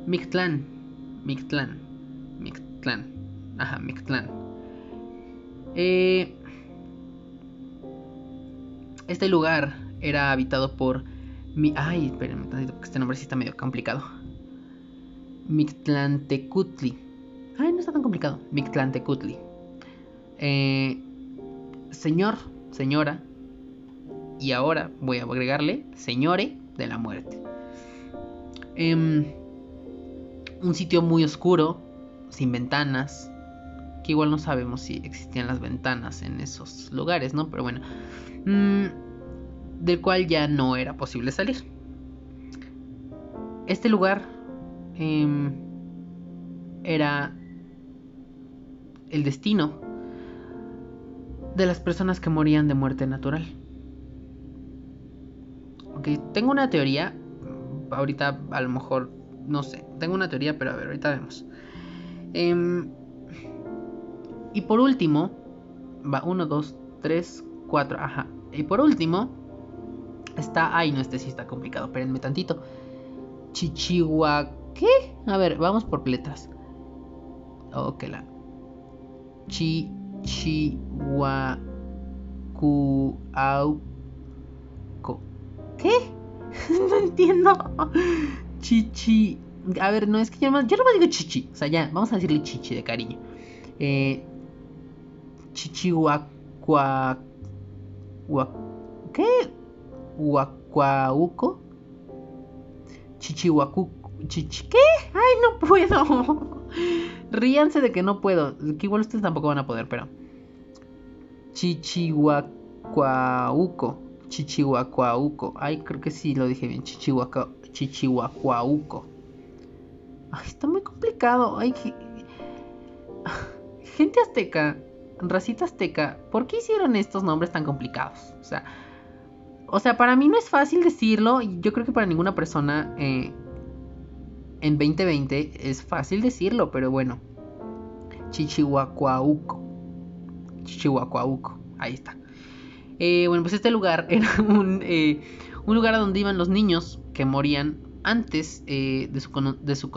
Mictlán, Mictlán, Mictlán, ajá, Mictlán. Eh, este lugar era habitado por mi. Ay, espérenme porque este nombre sí está medio complicado. Mictlantecutli. Ay, no está tan complicado. Mictlantecutli. Eh, señor, señora, y ahora voy a agregarle Señore de la Muerte. Em, un sitio muy oscuro, sin ventanas, que igual no sabemos si existían las ventanas en esos lugares, ¿no? Pero bueno, mm, del cual ya no era posible salir. Este lugar em, era el destino de las personas que morían de muerte natural. Tengo una teoría, ahorita a lo mejor, no sé, tengo una teoría, pero a ver, ahorita vemos. Em, y por último, va 1, 2, 3, 4, ajá. Y por último, está, ay, no, este sí está complicado, espérenme tantito. Chichihuahua, ¿qué? A ver, vamos por letras. Ok, la. Chichihuacuauco. ¿Qué? *laughs* no entiendo. Chichi. A ver, no es que yo no, yo digo chichi. O sea, ya, vamos a decirle chichi de cariño. Eh, Chichihuacua. ¿Qué? Huacuauco. Chichihuacu. Chichi. ¿Qué? Ay, no puedo. *laughs* Ríanse de que no puedo. Que igual ustedes tampoco van a poder, pero. Chichihuacuauco. Chichihuacuauco. Ay, creo que sí lo dije bien. Chichihuacuauco. Ay, está muy complicado. Ay, gente azteca, racita azteca, ¿por qué hicieron estos nombres tan complicados? O sea, o sea, para mí no es fácil decirlo. Yo creo que para ninguna persona eh, en 2020 es fácil decirlo, pero bueno. Chichihuacuauco. Chichihuacuauco. Ahí está. Eh, bueno, pues este lugar *laughs* era un, eh, lugar a donde iban los niños que morían antes de su, de su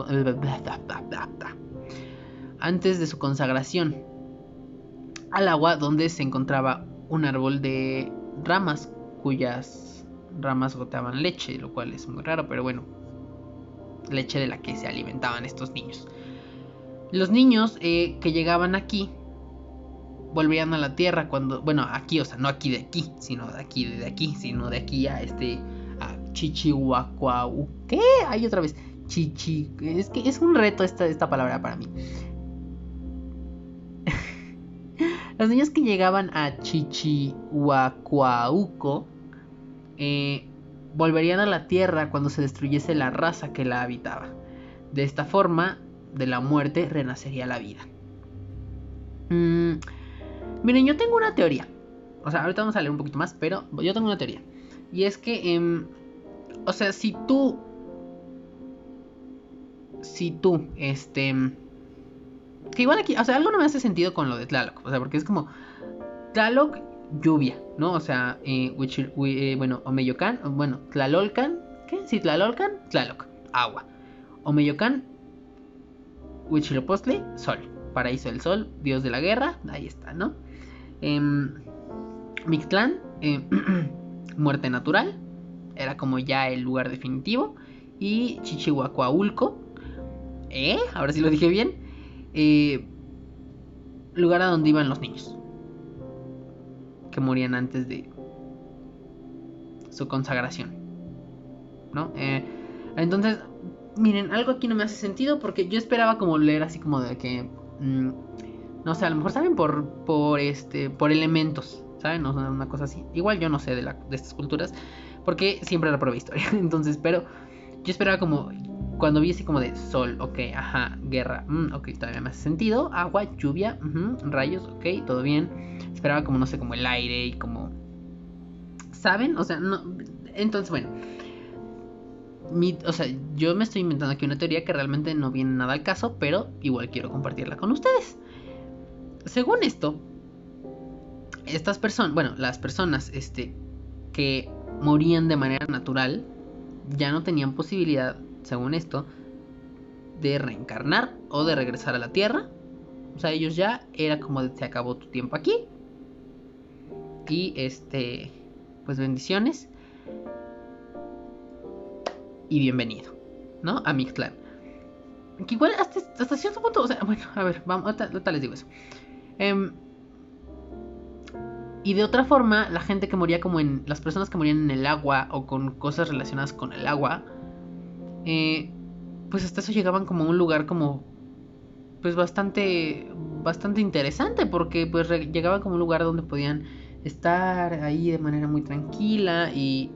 antes de su consagración al agua donde se encontraba un árbol de ramas cuyas ramas goteaban leche, lo cual es muy raro, pero bueno, leche de la que se alimentaban estos niños. Los niños eh, que llegaban aquí volvían a la tierra cuando, bueno, aquí, o sea, no aquí de aquí, sino de aquí, de aquí, sino de aquí a este, a Chichihuacuau. ¿Qué? Hay otra vez. Chichi, es que es un reto esta, esta palabra para mí. *laughs* Los niños que llegaban a Chichihuacuauco eh, volverían a la tierra cuando se destruyese la raza que la habitaba. De esta forma, de la muerte renacería la vida. Mm, miren, yo tengo una teoría. O sea, ahorita vamos a leer un poquito más, pero yo tengo una teoría. Y es que, em, o sea, si tú, si tú, este, que igual aquí, o sea, algo no me hace sentido con lo de Tlaloc. O sea, porque es como Tlaloc, lluvia, ¿no? O sea, eh, eh, bueno, Omeyocan, bueno, Tlalolcan, ¿qué? Sí, Tlalolcan, Tlaloc, agua. Omeyocan, Huitzilopochtli, sol. Paraíso del sol, dios de la guerra, ahí está, ¿no? Eh, Mictlán, eh, *clears throat* muerte natural, era como ya el lugar definitivo. Y Chichihuacuaulco, ¿eh? Ahora sí lo dije bien eh, lugar a donde iban los niños que morían antes de su consagración. ¿No? Eh, entonces, miren, algo aquí no me hace sentido porque yo esperaba como leer así como de que... Mm, no sé, a lo mejor saben por, por, este, por elementos, ¿saben? O sea, una cosa así. Igual yo no sé de, la, de estas culturas porque siempre la prueba historia. *laughs* Entonces, pero yo esperaba como cuando vi así como de sol, ok, ajá, guerra, mm, ok, todavía me hace sentido, agua, lluvia, rayos, ok, todo bien. Esperaba como, no sé, como el aire y como... ¿Saben? O sea, no... Entonces, bueno. o sea, yo me estoy inventando aquí una teoría que realmente no viene nada al caso, pero igual quiero compartirla con ustedes. Según esto, estas personas, bueno, las personas este, que morían de manera natural ya no tenían posibilidad según esto, de reencarnar o de regresar a la Tierra. O sea, ellos ya era como de se acabó tu tiempo aquí. Y este, pues bendiciones. Y bienvenido, ¿no? A Mixclan. Que igual hasta, cierto punto, o sea, bueno, a ver, vamos, ahorita, les digo eso. Em, y de otra forma, la gente que moría como en. Las personas que morían en el agua o con cosas relacionadas con el agua, eh, pues hasta eso llegaban como a un lugar como pues bastante bastante interesante porque pues llegaban como un lugar donde podían estar ahí de manera muy tranquila y,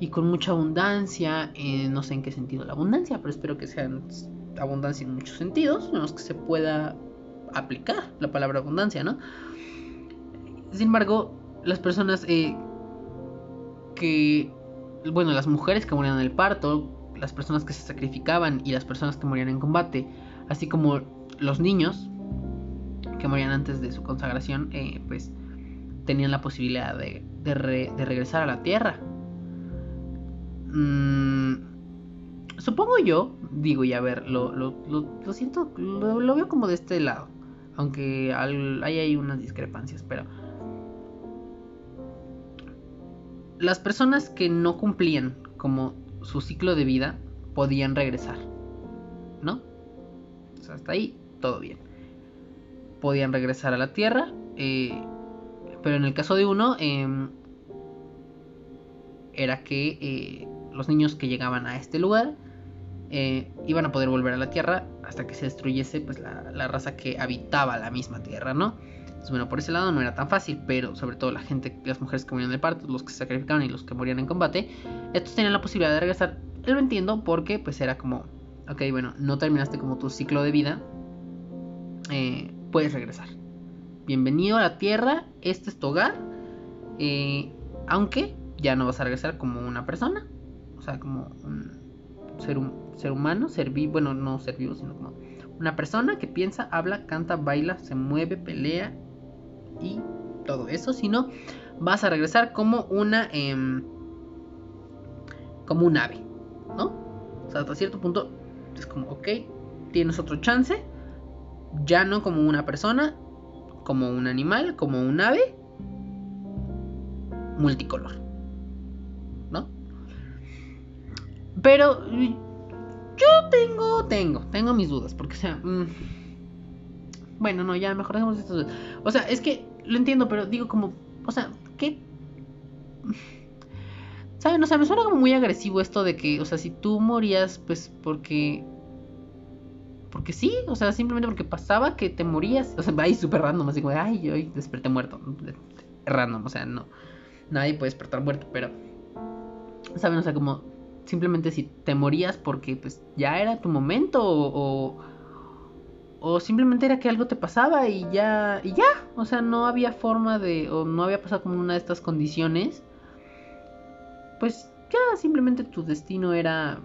y con mucha abundancia. Eh, no sé en qué sentido la abundancia, pero espero que sean abundancia en muchos sentidos, en que se pueda aplicar la palabra abundancia, ¿no? Sin embargo, las personas eh, que, bueno, las mujeres que morían en el parto, las personas que se sacrificaban y las personas que morían en combate, así como los niños que morían antes de su consagración, eh, pues tenían la posibilidad de, de, regresar a la tierra. Mm, supongo yo, digo, y a ver, lo, lo, lo, siento, lo, veo como de este lado, aunque hay ahí unas discrepancias, pero las personas que no cumplían como su ciclo de vida podían regresar, ¿no? hasta ahí todo bien. Podían regresar a la Tierra, eh, pero en el caso de uno em, era que eh, los niños que llegaban a este lugar eh, iban a poder volver a la Tierra hasta que se destruyese pues la, la raza que habitaba la misma Tierra, ¿no? bueno, por ese lado no era tan fácil, pero sobre todo la gente, las mujeres que morían de parto, los que se sacrificaban y los que morían en combate, estos tenían la posibilidad de regresar. Lo entiendo porque pues era como, ok, bueno, no terminaste como tu ciclo de vida, eh, puedes regresar. Bienvenido a la Tierra, este es tu hogar, eh, aunque ya no vas a regresar como una persona, o sea, como un ser, un, ser humano, ser vivo, bueno, no ser vivo, sino como una persona que piensa, habla, canta, baila, se mueve, pelea y todo eso, sino vas a regresar como una em, como un ave, ¿no? O sea, hasta cierto punto es como, ok, tienes otro chance, ya no como una persona, como un animal, como un ave multicolor, ¿no? Pero yo tengo, tengo, tengo mis dudas, porque o sea, mm, bueno, no, ya mejor dejemos esto. O sea, es que lo entiendo, pero digo como, o sea, ¿qué? *laughs* ¿Saben? O sea, me suena como muy agresivo esto de que, o sea, si tú morías, pues porque... Porque sí, o sea, simplemente porque pasaba que te morías. O sea, ahí súper random, así como, ay, yo desperté muerto. Random, o sea, no. Nadie puede despertar muerto, pero... ¿Saben? O sea, como simplemente si te morías porque pues ya era tu momento o o simplemente era que algo te pasaba y ya y ya, o sea, no había forma de o no había pasado como una de estas condiciones. Pues ya simplemente tu destino era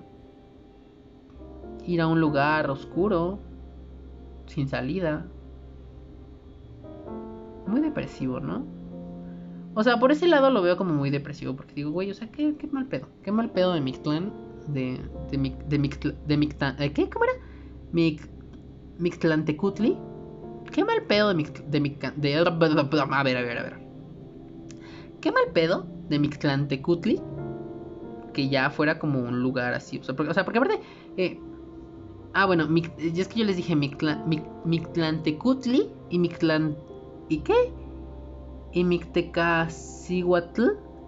ir a un lugar oscuro, sin salida. Muy depresivo, ¿no? O sea, por ese lado lo veo como muy depresivo, porque digo, güey, o sea, qué, mal pedo. Qué mal pedo de Mictlán, de, de, de, de, de Mictlán, ¿qué? ¿Cómo era? Mic, Mictlantecutli. Qué mal pedo de, de, de, A ver, a ver, a ver. Qué mal pedo de Mictlantecutli. Que ya fuera como un lugar así. O sea, porque, aparte. Eh, ah, bueno, es que yo les dije Mictlantecutli y Mictlan. ¿Y qué? Y Mictecaciguatl.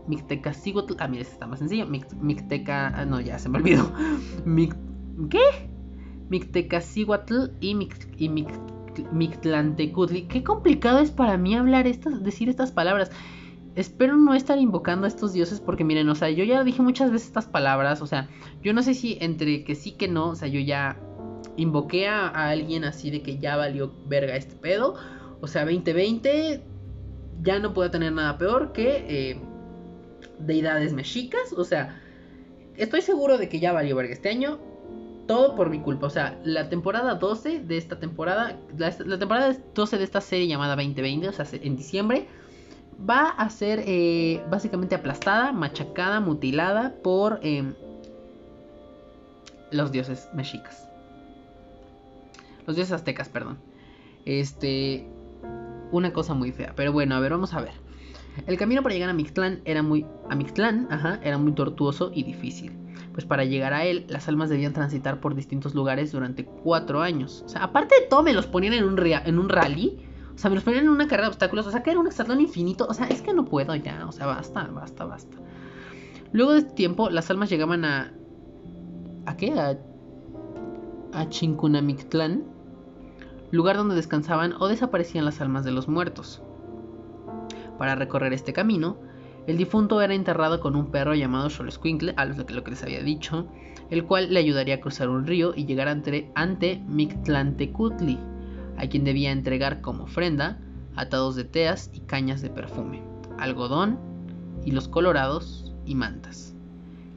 Mictecaciguatl. Ah, mira, este está más sencillo. Micteca. Ah, no, ya se me olvidó. *laughs* ¿Qué? Mictecacihuatl y, Mictlantecutli. Qué complicado es para mí hablar estas, decir estas palabras. Espero no estar invocando a estos dioses porque miren, o sea, yo ya dije muchas veces estas palabras, o sea, yo no sé si entre que sí que no, o sea, yo ya invoqué a, alguien así de que ya valió verga este pedo, o sea, 2020 ya no puede tener nada peor que eh, deidades mexicas, o sea, estoy seguro de que ya valió verga este año, todo por mi culpa. O sea, la temporada 12 de esta temporada, la, temporada 12 de esta serie llamada 2020, o sea, en diciembre, va a ser eh, básicamente aplastada, machacada, mutilada por em, los dioses mexicas. Los dioses aztecas, perdón. Este, una cosa muy fea. Pero bueno, a ver, vamos a ver. El camino para llegar a Mictlán era muy, a Mictlán, ajá, era muy tortuoso y difícil pues para llegar a él, las almas debían transitar por distintos lugares durante cuatro años. O sea, aparte de todo, me los ponían en un, en un rally. O sea, me los ponían en una carrera de obstáculos. O sea, que era un exatlón infinito. O sea, es que no puedo ya. O sea, basta, basta, basta. Luego de este tiempo, las almas llegaban a. ¿A qué? A. A Chincunamictlán. Lugar donde descansaban o desaparecían las almas de los muertos. Para recorrer este camino, el difunto era enterrado con un perro llamado Xoloscuincle, a lo que les había dicho, el cual le ayudaría a cruzar un río y llegar ante, ante Mictlantecutli, a quien debía entregar como ofrenda atados de teas y cañas de perfume, algodón, hilos colorados y mantas.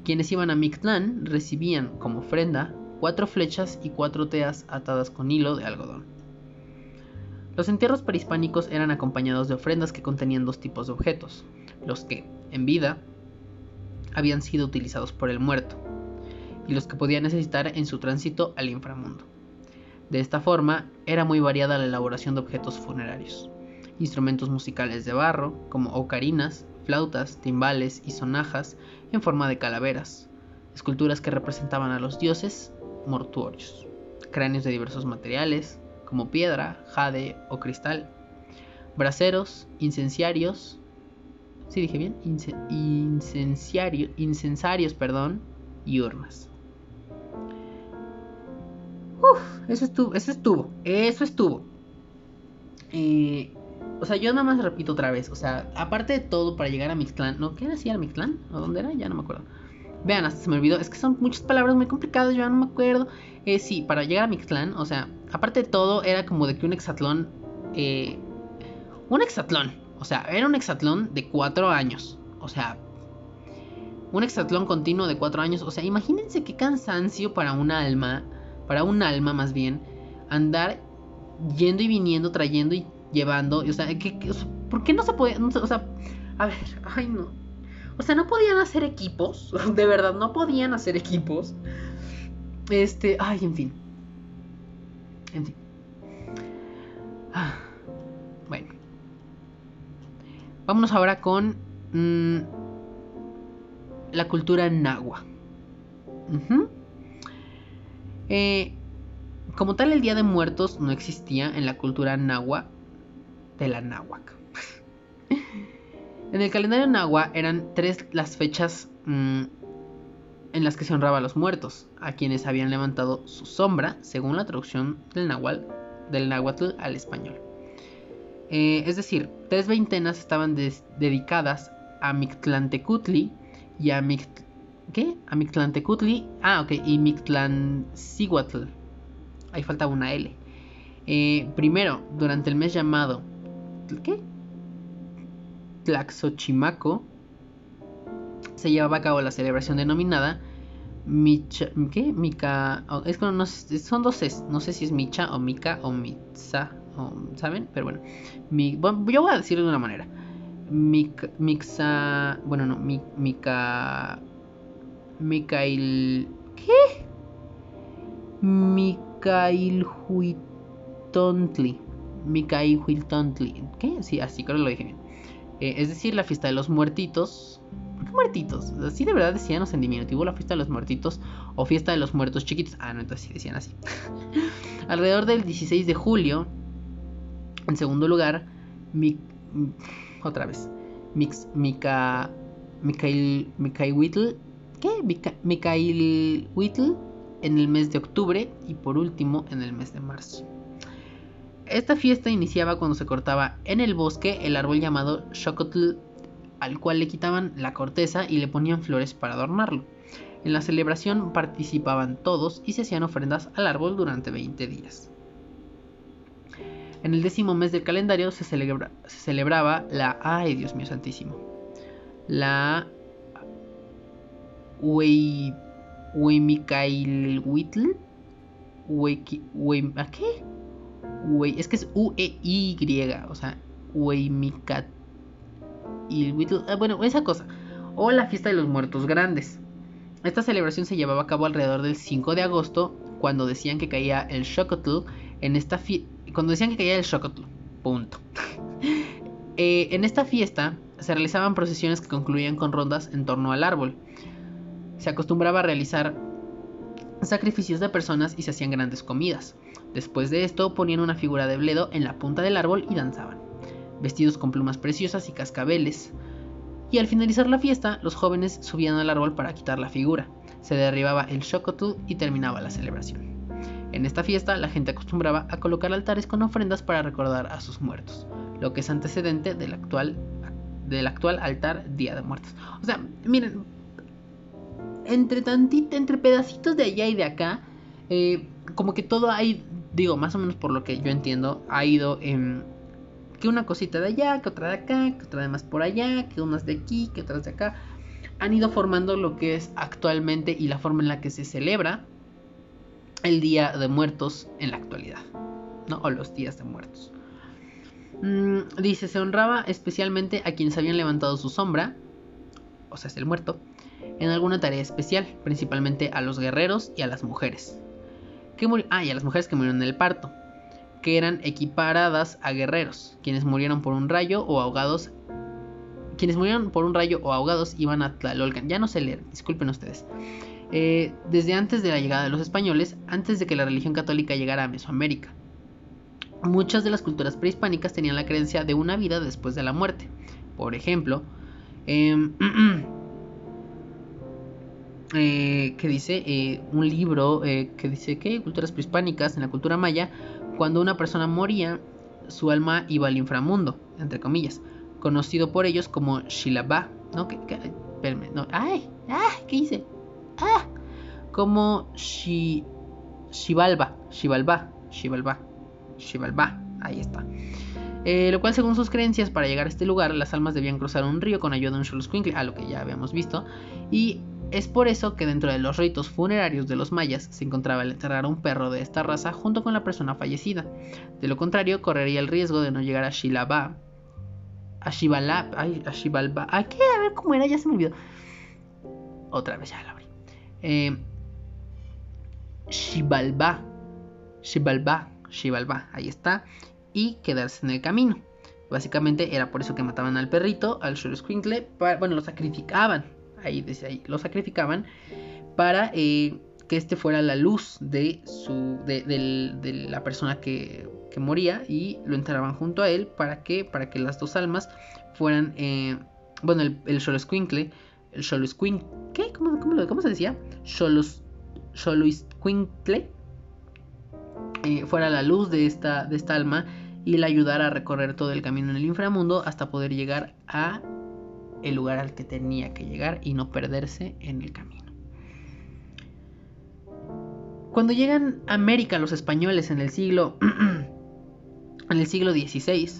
Quienes iban a Mictlán recibían como ofrenda cuatro flechas y cuatro teas atadas con hilo de algodón. Los entierros prehispánicos eran acompañados de ofrendas que contenían dos tipos de objetos, los que, en vida, habían sido utilizados por el muerto, y los que podía necesitar en su tránsito al inframundo. De esta forma, era muy variada la elaboración de objetos funerarios. Instrumentos musicales de barro, como ocarinas, flautas, timbales y sonajas en forma de calaveras, esculturas que representaban a los dioses mortuorios, cráneos de diversos materiales, como piedra, jade o cristal, braseros, incenciarios, ¿sí dije bien? incensarios, perdón, y urnas. Uf, eso estuvo, eso estuvo, eso estuvo. Eh, o sea, yo nada más repito otra vez, o sea, aparte de todo para llegar a Mixclan, ¿no? ¿Qué decía Mixclan? ¿O dónde era? Ya no me acuerdo. Vean, hasta se me olvidó. Es que son muchas palabras muy complicadas, yo ya no me acuerdo. Eh, sí, para llegar a Mictlán, o sea, aparte de todo, era como de que un hexatlón. Eh, un hexatlón. O sea, era un hexatlón de cuatro años. O sea, un hexatlón continuo de cuatro años. O sea, imagínense qué cansancio para un alma. Para un alma, más bien. Andar yendo y viniendo, trayendo y llevando. O sea, ¿por qué no se puede.? o sea, a ver, ay no. O sea, no podían hacer equipos. *laughs* De verdad, no podían hacer equipos. Este, ay, en fin. Ah, bueno. Vámonos ahora con mm, la cultura nahua. Eh, como tal, el Día de Muertos no existía en la cultura nahua de la náhuac. *laughs* En el calendario nahua eran tres las fechas mm, en las que se honraba a los muertos, a quienes habían levantado su sombra, según la traducción del náhuatl, al español. Eh, es decir, tres veintenas estaban dedicadas a Mictlantecutli y a Mict ¿Qué? A Mictlantecutli. Ah, ok. Y Mictlanciguatl. Ahí falta una L. Eh, primero, durante el mes llamado. ¿Qué? Tlaxochimaco se llevaba a cabo la celebración denominada Micha, ¿qué? Mica, es no, son dos es, no sé si es Micha o Mica o Mitza, ¿saben? Pero bueno, yo voy a decirlo de una manera. mixa, bueno, no, mi, Mica, Micail, ¿qué? Micail Huitontli, Micail Huitontli, ¿qué? Sí, así creo que lo dije bien. Eh, es decir, la fiesta de los muertitos. ¿Por qué muertitos? Así de verdad decían en diminutivo la fiesta de los muertitos o fiesta de los muertos chiquitos. Ah, no, entonces sí decían así. *laughs* Alrededor del 16 de julio, en segundo lugar, otra vez, Mix, Mika, Mikael, Mikael Whittle, ¿qué? Mikael Whittle en el mes de octubre y por último en el mes de marzo. Esta fiesta iniciaba cuando se cortaba en el bosque el árbol llamado Xocotl, al cual le quitaban la corteza y le ponían flores para adornarlo. En la celebración participaban todos y se hacían ofrendas al árbol durante 20 días. En el décimo mes del calendario se, celebraba la... ¡Ay, Dios mío santísimo! La... Huimicailhuitl. ¿A qué? es que es U-E-Y, o sea, Weimicat. Y ah, bueno, esa cosa. O la fiesta de los muertos grandes. Esta celebración se llevaba a cabo alrededor del 5 de agosto, cuando decían que caía el Xocotl en esta cuando decían que caía el. Punto. *laughs* Eh, en esta fiesta se realizaban procesiones que concluían con rondas en torno al árbol. Se acostumbraba a realizar sacrificios de personas y se hacían grandes comidas. Después de esto ponían una figura de bledo en la punta del árbol y danzaban, vestidos con plumas preciosas y cascabeles. Y al finalizar la fiesta, los jóvenes subían al árbol para quitar la figura. Se derribaba el Xocotl y terminaba la celebración. En esta fiesta la gente acostumbraba a colocar altares con ofrendas para recordar a sus muertos, lo que es antecedente del actual, del actual altar Día de Muertos. O sea, miren, entre tantito, entre pedacitos de allá y de acá, eh, como que todo hay, digo, más o menos por lo que yo entiendo, ha ido en que una cosita de allá, que otra de acá, que otra de más por allá, que unas de aquí, que otras de acá. Han ido formando lo que es actualmente y la forma en la que se celebra el Día de Muertos en la actualidad, ¿no? O los días de muertos. Mm, dice, se honraba especialmente a quienes habían levantado su sombra, o sea, es el muerto, en alguna tarea especial, principalmente a los guerreros y a las mujeres. Ah, y a las mujeres que murieron en el parto, que eran equiparadas a guerreros, quienes murieron por un rayo o ahogados. Quienes murieron por un rayo o ahogados iban a Tlalolcan. Ya no sé leer, disculpen ustedes. Eh, desde antes de la llegada de los españoles, antes de que la religión católica llegara a Mesoamérica. Muchas de las culturas prehispánicas tenían la creencia de una vida después de la muerte. Por ejemplo, *clears throat* eh, eh, que dice eh, un libro eh, que dice que culturas prehispánicas en la cultura maya, cuando una persona moría, su alma iba al inframundo, entre comillas, conocido por ellos como Shilabá, ¿no? ¿Qué, no. ¡Ay! ¡Ah! ¿Qué hice? ¡Ah! Como Shi, Shivalba, Shivalba, Shivalba, Shivalba, ahí está. Eh, lo cual según sus creencias para llegar a este lugar las almas debían cruzar un río con ayuda de un Xoloscuincle, a lo que ya habíamos visto, y es por eso que dentro de los ritos funerarios de los mayas se encontraba el enterrar a un perro de esta raza junto con la persona fallecida. De lo contrario, correría el riesgo de no llegar a Shilaba. A Shibalab. Ay, a Shibalba. ¿A qué? A ver cómo era, ya se me olvidó. Otra vez ya la abrí. Eh, Shibalba. Shibalba. Shibalba. Ahí está. Y quedarse en el camino. Básicamente era por eso que mataban al perrito, al Squinkle. Bueno, lo sacrificaban ahí desde ahí, lo sacrificaban para eh, que este fuera la luz de, su, de, la persona que, que, moría y lo enterraban junto a él para que, para que las dos almas fueran, eh, bueno, el, el Xoloscuincle, el Xoloscuincle. ¿Cómo, cómo, cómo se decía? Xolos, eh, fuera la luz de esta, de esta alma y le ayudara a recorrer todo el camino en el inframundo hasta poder llegar a el lugar al que tenía que llegar y no perderse en el camino. Cuando llegan a América los españoles en el siglo *clears throat* en el siglo XVI,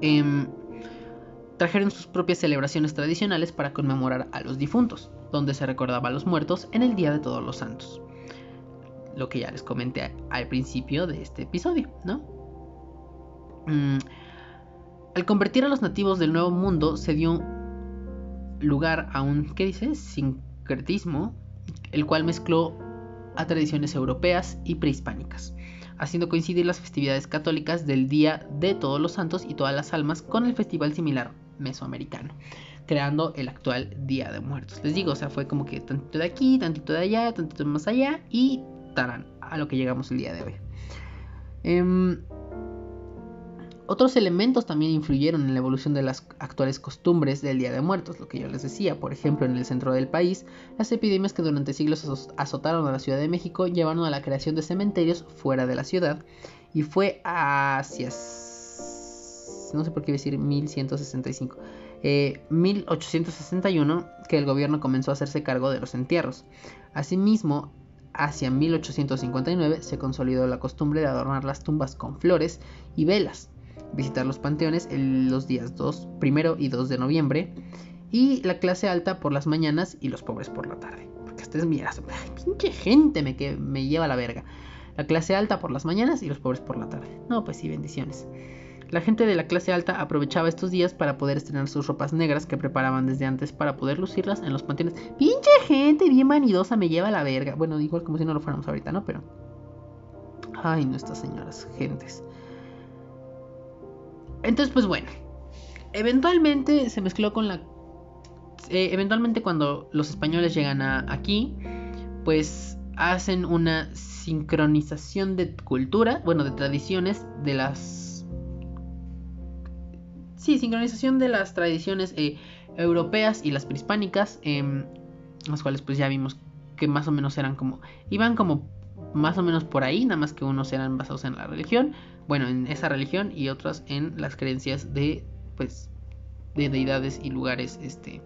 em, trajeron sus propias celebraciones tradicionales para conmemorar a los difuntos, donde se recordaba a los muertos en el Día de Todos los Santos. Lo que ya les comenté al principio de este episodio, ¿no? Mm, al convertir a los nativos del Nuevo Mundo se dio lugar a un, ¿qué dice? Sincretismo, el cual mezcló a tradiciones europeas y prehispánicas, haciendo coincidir las festividades católicas del Día de Todos los Santos y Todas las Almas con el festival similar mesoamericano, creando el actual Día de Muertos. Les digo, o sea, fue como que tantito de aquí, tantito de allá, tantito más allá y tarán, a lo que llegamos el día de hoy. Em, otros elementos también influyeron en la evolución de las actuales costumbres del Día de Muertos, lo que yo les decía. Por ejemplo, en el centro del país, las epidemias que durante siglos azotaron a la Ciudad de México llevaron a la creación de cementerios fuera de la ciudad y fue hacia... no sé por qué decir 1165. 1861 eh, que el gobierno comenzó a hacerse cargo de los entierros. Asimismo, hacia 1859 se consolidó la costumbre de adornar las tumbas con flores y velas visitar los panteones los días 2, primero y 2 de noviembre. Y la clase alta por las mañanas y los pobres por la tarde. Porque ustedes miran, pinche gente me, que me lleva la verga. La clase alta por las mañanas y los pobres por la tarde. No, pues sí, bendiciones. La gente de la clase alta aprovechaba estos días para poder estrenar sus ropas negras que preparaban desde antes para poder lucirlas en los panteones. Pinche gente bien vanidosa me lleva la verga. Bueno, igual como si no lo fuéramos ahorita, ¿no? Pero... Ay, nuestras señoras gentes. Entonces, pues bueno, eventualmente se mezcló con la... Eh, eventualmente cuando los españoles llegan aquí, pues hacen una sincronización de cultura, bueno, de tradiciones, de las... Sí, sincronización de las tradiciones eh, europeas y las prehispánicas, em, las cuales pues ya vimos que más o menos eran como... iban como más o menos por ahí, nada más que unos eran basados en la religión, bueno, en esa religión y otros en las creencias de, pues, de deidades y lugares, este,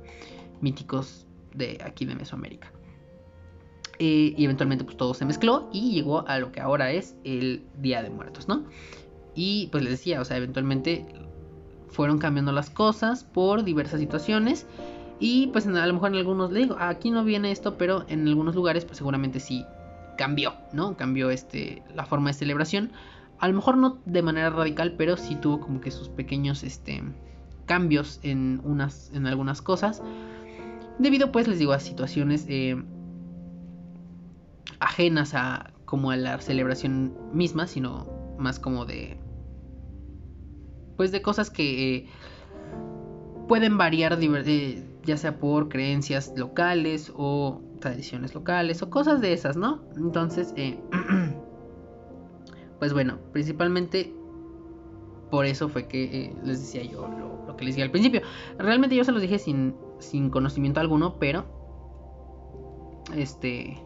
míticos de aquí de Mesoamérica. Eh, y eventualmente pues todo se mezcló y llegó a lo que ahora es el Día de Muertos, ¿no? Y pues les decía, o sea, eventualmente fueron cambiando las cosas por diversas situaciones. Y pues a lo mejor en algunos le digo, aquí no viene esto, pero en algunos lugares pues seguramente sí cambió, ¿no? Cambió este, la forma de celebración. A lo mejor no de manera radical, pero sí tuvo como que sus pequeños este, cambios en, unas, en algunas cosas. Debido pues les digo a situaciones eh, ajenas a como a la celebración misma, sino más como de pues de cosas que eh, pueden variar eh, ya sea por creencias locales o tradiciones locales o cosas de esas, ¿no? Entonces, eh, *clears throat* pues bueno, principalmente por eso fue que les decía yo lo, que les dije al principio. Realmente yo se los dije sin, sin conocimiento alguno, pero este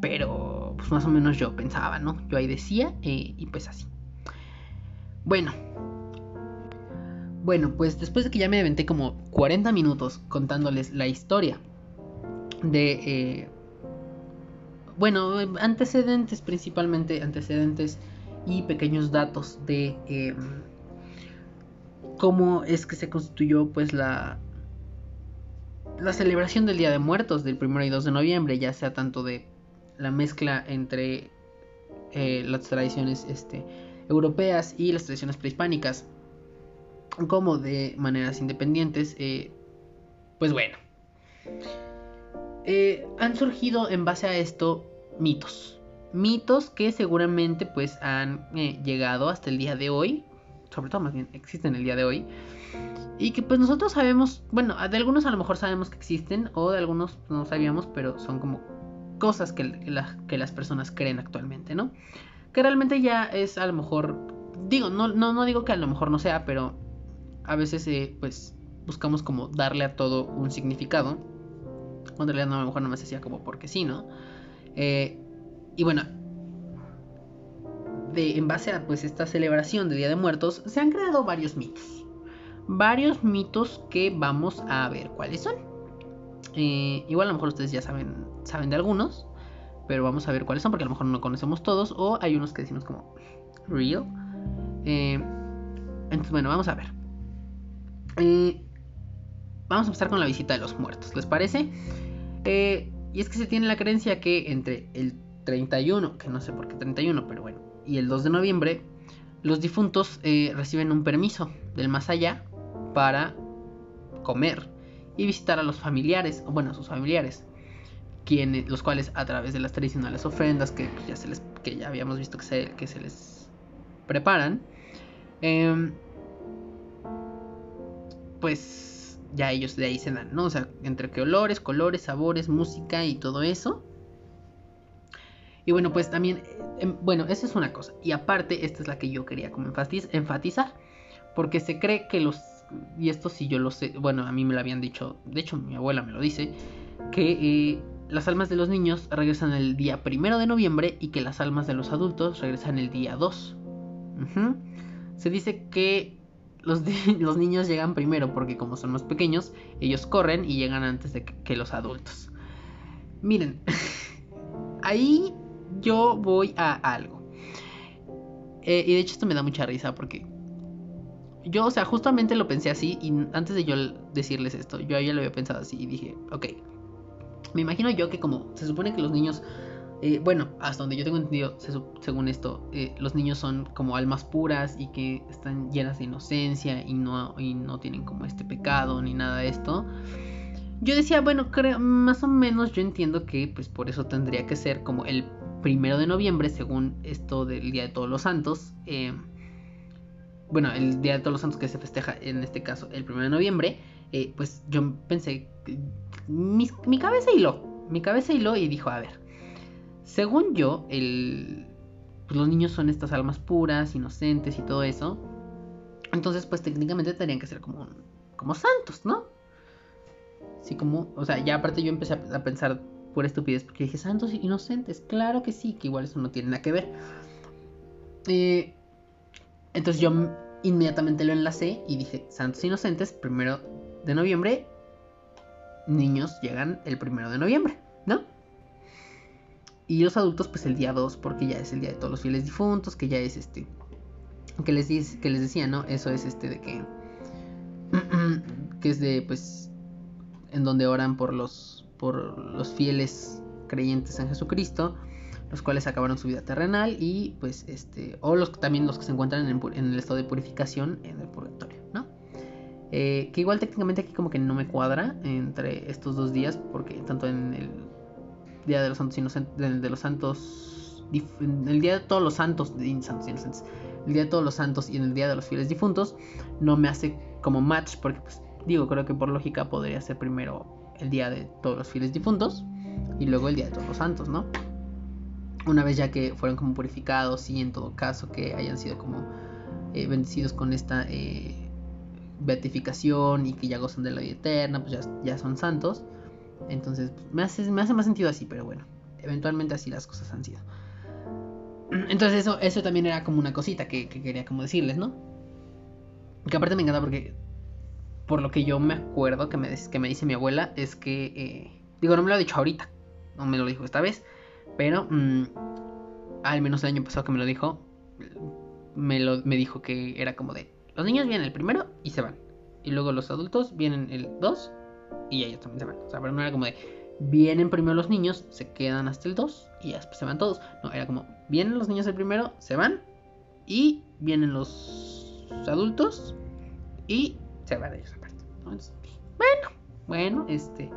pero, pues más o menos yo pensaba, ¿no? Yo ahí decía eh, y pues así. Bueno. Bueno, pues después de que ya me aventé como 40 minutos contándoles la historia de... Eh, bueno, antecedentes principalmente, antecedentes y pequeños datos de em, cómo es que se constituyó pues la, la celebración del Día de Muertos del 1 y 2 de noviembre, ya sea tanto de la mezcla entre eh, las tradiciones este, europeas y las tradiciones prehispánicas, como de maneras independientes, eh, pues bueno, eh, han surgido en base a esto mitos, mitos que seguramente pues han llegado hasta el día de hoy, sobre todo más bien existen el día de hoy, y que pues nosotros sabemos, bueno, de algunos a lo mejor sabemos que existen, o de algunos no sabíamos, pero son como cosas que, que las personas creen actualmente, ¿no? Que realmente ya es a lo mejor, digo, no, no, no digo que a lo mejor no sea, pero a veces eh, pues buscamos como darle a todo un significado. Cuando en realidad a lo mejor no me decía como porque sí, ¿no? Eh, y bueno, de, en base a pues esta celebración del Día de Muertos, se han creado varios mitos. Varios mitos que vamos a ver cuáles son. Eh, igual a lo mejor ustedes ya saben, saben de algunos, pero vamos a ver cuáles son porque a lo mejor no conocemos todos o hay unos que decimos como real. Eh, entonces, bueno, vamos a ver. Eh, vamos a empezar con la visita de los muertos, ¿les parece? Y es que se tiene la creencia que entre el 31, que no sé por qué 31, pero bueno, y el 2 de noviembre, los difuntos reciben un permiso del más allá para comer y visitar a los familiares, o bueno, a sus familiares, quienes, los cuales a través de las tradicionales ofrendas que pues, ya, se les, que ya habíamos visto que se, que se les preparan, em, pues ya ellos de ahí se dan, ¿no? O sea, entre que olores, colores, sabores, música y todo eso. Y bueno, pues también, em, bueno, esa es una cosa. Y aparte, esta es la que yo quería como enfatizar, porque se cree que los y esto sí yo lo sé, bueno, a mí me lo habían dicho, de hecho mi abuela me lo dice, que eh, las almas de los niños regresan el día primero de noviembre y que las almas de los adultos regresan el día 2. Se dice que los, *laughs* los, niños llegan primero porque como son más pequeños, ellos corren y llegan antes de que, los adultos. Miren, *laughs* ahí yo voy a algo. Eh, y de hecho esto me da mucha risa porque yo, o sea, justamente lo pensé así y antes de yo decirles esto, yo ya lo había pensado así y dije, ok, me imagino yo que como se supone que los niños, eh, bueno, hasta donde yo tengo entendido, según esto, eh, los niños son como almas puras y que están llenas de inocencia y no, y no tienen como este pecado ni nada de esto. Yo decía, bueno, creo, más o menos yo entiendo que pues por eso tendría que ser como el primero de noviembre, según esto del Día de Todos los Santos. Eh, bueno, el Día de Todos los Santos que se festeja en este caso el 1 de noviembre, pues yo pensé, mi, mi, cabeza hiló, mi cabeza hiló y dijo, a ver, según yo, el, pues los niños son estas almas puras, inocentes y todo eso, entonces pues técnicamente tendrían que ser como, como santos, ¿no? Así como, o sea, ya aparte yo empecé a, pensar pura estupidez, porque dije santos inocentes, claro que sí, que igual eso no tiene nada que ver. Eh, entonces yo inmediatamente lo enlacé y dije, santos inocentes, primero de noviembre, niños llegan el primero de noviembre, ¿no? Y los adultos, pues el día 2, porque ya es el día de todos los fieles difuntos, que ya es este. Que les, que les decía, ¿no? Eso es este de que. *clears throat* que es de, pues. En donde oran por los. Por los fieles creyentes en Jesucristo. Los cuales acabaron su vida terrenal. Y pues este. O los también los que se encuentran en, el estado de purificación en el purgatorio, ¿no? Eh, que igual técnicamente aquí como que no me cuadra entre estos dos días. Porque tanto en el Día de los Santos Inocentes, de, los Santos, el Día de todos los Santos, de, Inocentes, el Día de todos los Santos y en el Día de los Fieles Difuntos, no me hace como match, porque pues digo, creo que por lógica podría ser primero el Día de todos los Fieles Difuntos y luego el Día de todos los Santos, ¿no? Una vez ya que fueron como purificados y en todo caso que hayan sido como eh, bendecidos con esta eh, beatificación y que ya gozan de la vida eterna, pues ya, ya son santos. Entonces, me hace, me hace más sentido así, pero bueno, eventualmente así las cosas han sido. Entonces eso, eso también era como una cosita que, quería como decirles, ¿no? Que aparte me encanta porque, por lo que yo me acuerdo que me, que me dice mi abuela, es que, eh, digo, no me lo ha dicho ahorita, no me lo dijo esta vez, pero mm, al menos el año pasado que me lo dijo, me, lo, me dijo que era como de, los niños vienen el primero y se van. Y luego los adultos vienen el 2 y ellos también se van. O sea, pero no era como de, vienen primero los niños, se quedan hasta el 2 y después se van todos. No, era como, vienen los niños el primero, se van y vienen los adultos y se van ellos aparte. Pues, bueno, bueno, este,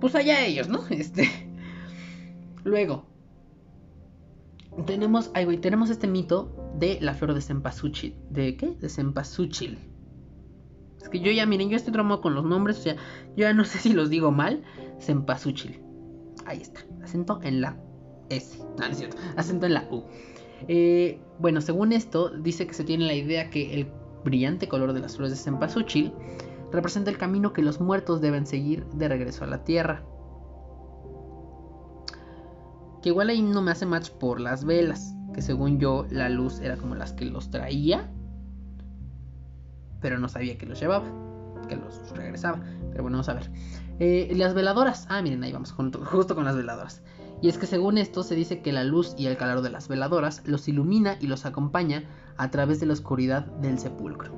pues allá ellos, ¿no? *laughs* Este, luego, tenemos, ay, tenemos este mito de la flor de cempasúchil. ¿De qué? De cempasúchil. Es que yo ya, miren, yo estoy traumado con los nombres, o sea, yo ya no sé si los digo mal. Cempasúchil. Ahí está. Acento en la S. No, no es cierto. Acento en la U. Eh, bueno, según esto, dice que se tiene la idea que el brillante color de las flores de cempasúchil representa el camino que los muertos deben seguir de regreso a la tierra. Que igual ahí no me hace match por las velas, que según yo la luz era como las que los traía pero no sabía que los llevaba, que los regresaba. Pero bueno, vamos a ver. Eh, las veladoras. Ah, miren, ahí vamos, justo con las veladoras. Y es que según esto se dice que la luz y el calor de las veladoras los ilumina y los acompaña a través de la oscuridad del sepulcro.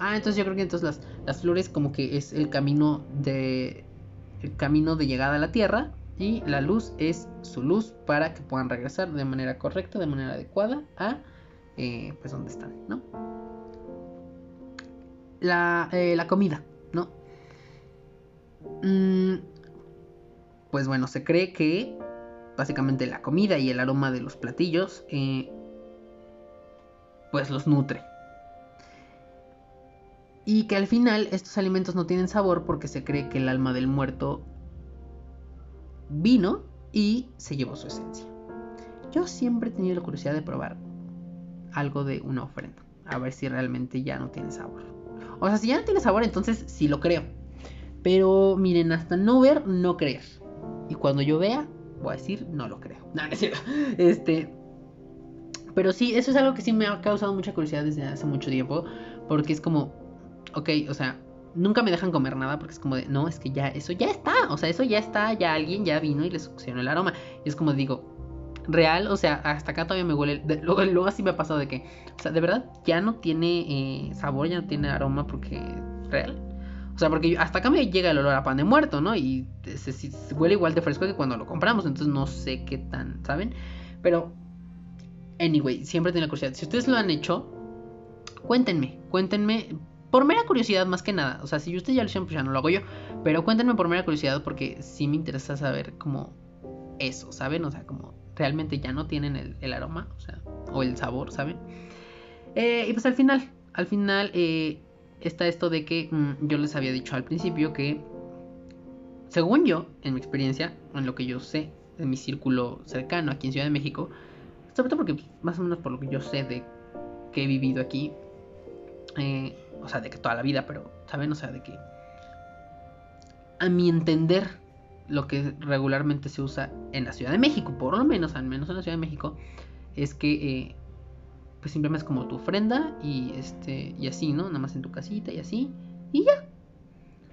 Ah, entonces yo creo que entonces las, las flores como que es el camino de el camino de llegada a la tierra y la luz es su luz para que puedan regresar de manera correcta, de manera adecuada a eh, pues donde están, ¿no? Eh, la, comida, ¿no? Mm, pues bueno, se cree que básicamente la comida y el aroma de los platillos eh, pues los nutre. Y que al final estos alimentos no tienen sabor porque se cree que el alma del muerto vino y se llevó su esencia. Yo siempre he tenido la curiosidad de probar algo de una ofrenda, a ver si realmente ya no tiene sabor. O sea, si ya no tiene sabor, entonces sí lo creo. Pero miren, hasta no ver, no creer. Y cuando yo vea, voy a decir, no lo creo. *laughs* No, es cierto. Este. Pero sí, eso es algo que sí me ha causado mucha curiosidad desde hace mucho tiempo. Porque es como, ok, o sea, nunca me dejan comer nada porque es como de, no, es que ya, eso ya está. O sea, eso ya está, ya alguien ya vino y le succionó el aroma. Y es como digo, real, o sea, hasta acá todavía me huele. luego, así me ha pasado de que, o sea, de verdad ya no tiene eh, sabor, ya no tiene aroma porque real. O sea, porque hasta acá me llega el olor a pan de muerto, ¿no? Y se, huele igual de fresco que cuando lo compramos, entonces no sé qué tan, ¿saben? Pero, anyway, siempre la curiosidad. Si ustedes lo han hecho, cuéntenme, cuéntenme. Por mera curiosidad, más que nada. O sea, si ustedes ya lo hicieron, pues ya no lo hago yo. Pero cuéntenme por mera curiosidad, porque sí me interesa saber cómo eso, ¿saben? O sea, como realmente ya no tienen el, aroma, o sea, o el sabor, ¿saben? Eh, y pues al final, al final eh, está esto de que mm, yo les había dicho al principio que, según yo, en mi experiencia, en lo que yo sé, en mi círculo cercano aquí en Ciudad de México, sobre todo porque pues, más o menos por lo que yo sé de que he vivido aquí, eh, o sea, de que toda la vida, pero, ¿saben? O sea, de que, a mi entender, lo que regularmente se usa en la Ciudad de México, por lo menos, al menos en la Ciudad de México, es que eh, pues simplemente es como tu ofrenda y este y así, ¿no? Nada más en tu casita y así y ya.